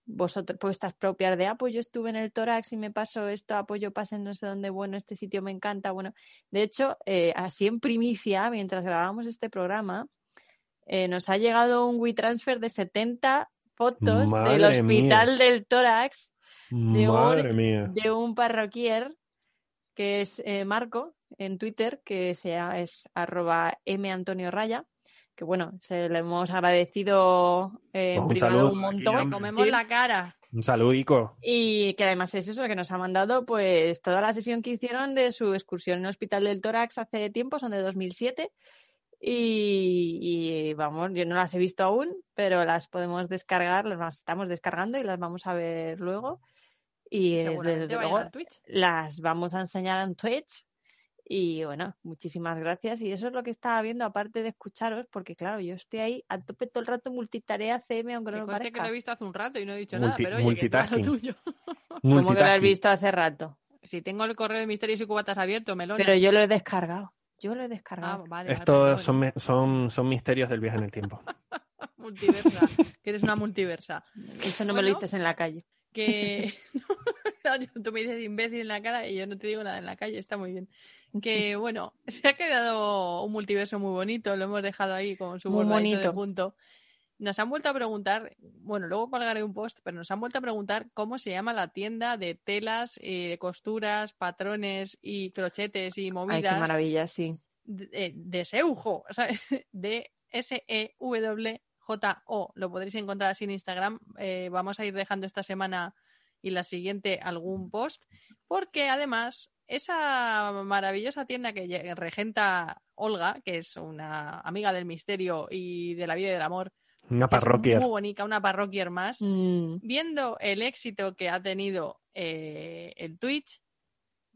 vosotros vuestras propias de ah pues yo estuve en el tórax y me pasó esto ah pues yo pasé en no sé dónde bueno este sitio me encanta bueno de hecho eh, así en primicia mientras grabábamos este programa eh, nos ha llegado un WeTransfer de 70 fotos del hospital del tórax de un- mía. de un parroquier que es eh, Marco en Twitter, que sea, es arroba Antonio Raya, que bueno, se le hemos agradecido eh, en Pues un privado saludo un aquí, montón. hombre. Comemos la cara. Un saludico. Y que además es eso, que nos ha mandado pues toda la sesión que hicieron de su excursión en el Hospital del Tórax hace tiempo, son de 2007. Y, y, vamos, yo no las he visto aún, pero las podemos descargar, las estamos descargando y las vamos a ver luego. Y eh, desde luego al Twitch. las vamos a enseñar en Twitch. Y bueno, muchísimas gracias. Y eso es lo que estaba viendo, aparte de escucharos, porque claro, yo estoy ahí a tope todo el rato multitarea CM, aunque Que no lo conste que parezca. lo he visto hace un rato y no he dicho Multi- nada, pero oye, que lo multitasking. tuyo. Como que lo has visto hace rato. Si tengo el correo de misterios y cubatas abierto, melón. Pero yo lo he descargado. Yo lo he Ah, descargado. vale, vale, Estos son, me- son, son misterios del viaje en el tiempo. multiversa. que eres una multiversa. Eso no me lo dices en la calle. que tú me dices imbécil en la cara y yo no te digo nada en la calle, está muy bien. Que bueno, se ha quedado un multiverso muy bonito, lo hemos dejado ahí con su bordadito de bonito. punto. Nos han vuelto a preguntar, bueno, luego colgaré un post, pero nos han vuelto a preguntar cómo se llama la tienda de telas, eh, de costuras, patrones y crochetes y Ay, movidas qué maravilla, sí. de, eh, de Seujo, ¿sabes? de S-E-W-J-O. Lo podréis encontrar así en Instagram. Eh, vamos a ir dejando esta semana y la siguiente algún post, porque además esa maravillosa tienda que regenta Olga, que es una amiga del misterio y de la vida y del amor, Una parroquia. muy bonita, una parroquia más. Mm, Viendo el éxito que ha tenido eh, el Twitch,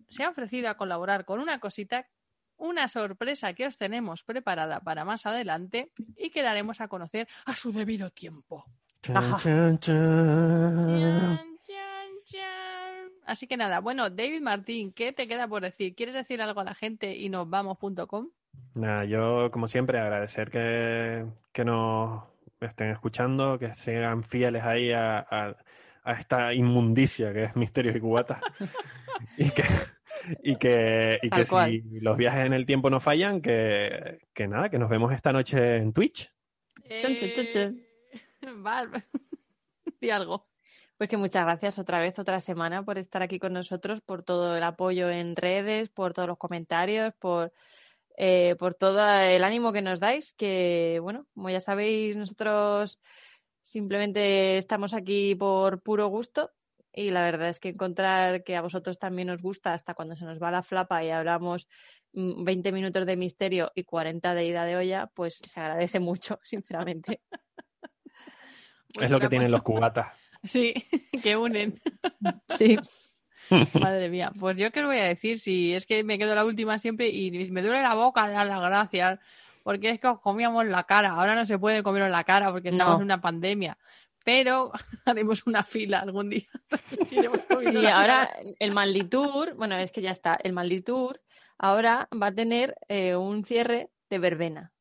se ha ofrecido a colaborar con una cosita, una sorpresa que os tenemos preparada para más adelante y que daremos a conocer a su debido tiempo. Chan. Así que nada, bueno, David Martín, ¿qué te queda por decir? ¿Quieres decir algo a la gente y nos vamos.com? Nada, yo como siempre agradecer que, que nos estén escuchando, que sean fieles ahí a, a- a esta inmundicia que es Misterios y Cubatas. y que, y que, y que si cual. los viajes en el tiempo no fallan, que, que nada, que nos vemos esta noche en Twitch. Eh, Val, di algo. Pues que muchas gracias otra vez, otra semana, por estar aquí con nosotros, por todo el apoyo en redes, por todos los comentarios, por, eh, por todo el ánimo que nos dais, que bueno, como ya sabéis, nosotros simplemente estamos aquí por puro gusto y la verdad es que encontrar que a vosotros también os gusta hasta cuando se nos va la flapa y hablamos mm, 20 minutos de misterio y 40 de ida de olla, pues se agradece mucho, sinceramente. Es lo que tienen los cubatas. Sí, que unen. Sí. Madre mía, pues yo qué os voy a decir, si es que me quedo la última siempre y me duele la boca de dar las gracias, porque es que os comíamos la cara, ahora no se puede comer la cara porque estamos No. en una pandemia, pero haremos una fila algún día. Sí, ahora cara. el Malditour, bueno, es que ya está, el Malditour ahora va a tener eh, un cierre de verbena.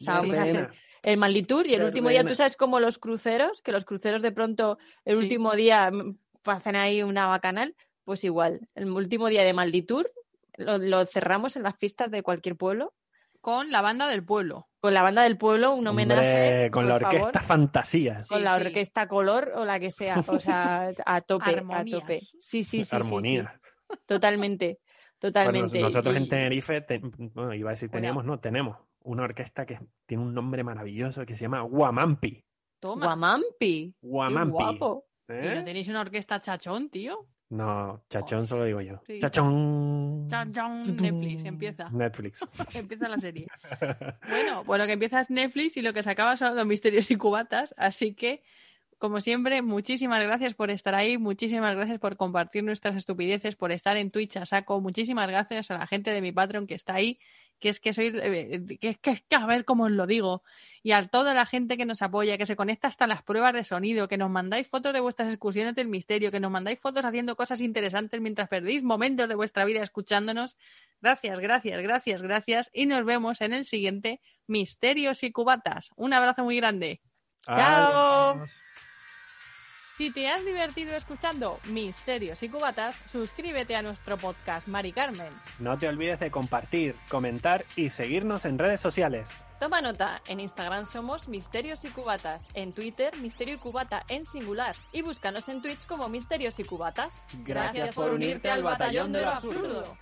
O sea, vamos a hacer. El Malditour y el último día, tú sabes como los cruceros, que los cruceros de pronto el Sí. último día mm, hacen ahí una bacanal, pues igual, el último día de Malditour lo, lo cerramos en las fiestas de cualquier pueblo, Con la banda del pueblo. con la banda del pueblo, un homenaje. Hombre, con la por favor, orquesta Fantasía. Sí, con la sí. orquesta color o la que sea, o sea, a tope, a tope. Sí, sí, sí, sí, sí, Armonía. totalmente, Bueno, totalmente. nosotros en Tenerife, te- bueno, iba a decir Bueno. teníamos, no, tenemos una orquesta que tiene un nombre maravilloso que se llama Guamampi. Toma. Guamampi. Qué Guamampi. guapo. ¿Y no ¿Eh? tenéis una orquesta chachón, tío? No, chachón solo digo yo. Sí. Chachón. Chan, Netflix, empieza. Netflix. empieza la serie. Bueno, pues lo que empieza es Netflix y lo que se acaba son los misterios y cubatas. Así que, como siempre, muchísimas gracias por estar ahí, muchísimas gracias por compartir nuestras estupideces, por estar en Twitch a saco, muchísimas gracias a la gente de mi Patreon que está ahí, que es que soy, eh, que es que, que a ver cómo os lo digo, y a toda la gente que nos apoya, que se conecta hasta las pruebas de sonido, que nos mandáis fotos de vuestras excursiones del misterio, que nos mandáis fotos haciendo cosas interesantes mientras perdéis momentos de vuestra vida escuchándonos. Gracias, gracias, gracias, gracias. Y nos vemos en el siguiente Misterios y Cubatas. Un abrazo muy grande. Chao. Si te has divertido escuchando Misterios y Cubatas, suscríbete a nuestro podcast Mari Carmen. No te olvides de compartir, comentar y seguirnos en redes sociales. Toma nota, en Instagram somos Misterios y Cubatas, en Twitter Misterio y Cubata en singular y búscanos en Twitch como Misterios y Cubatas. Gracias por unirte al batallón de lo absurdo.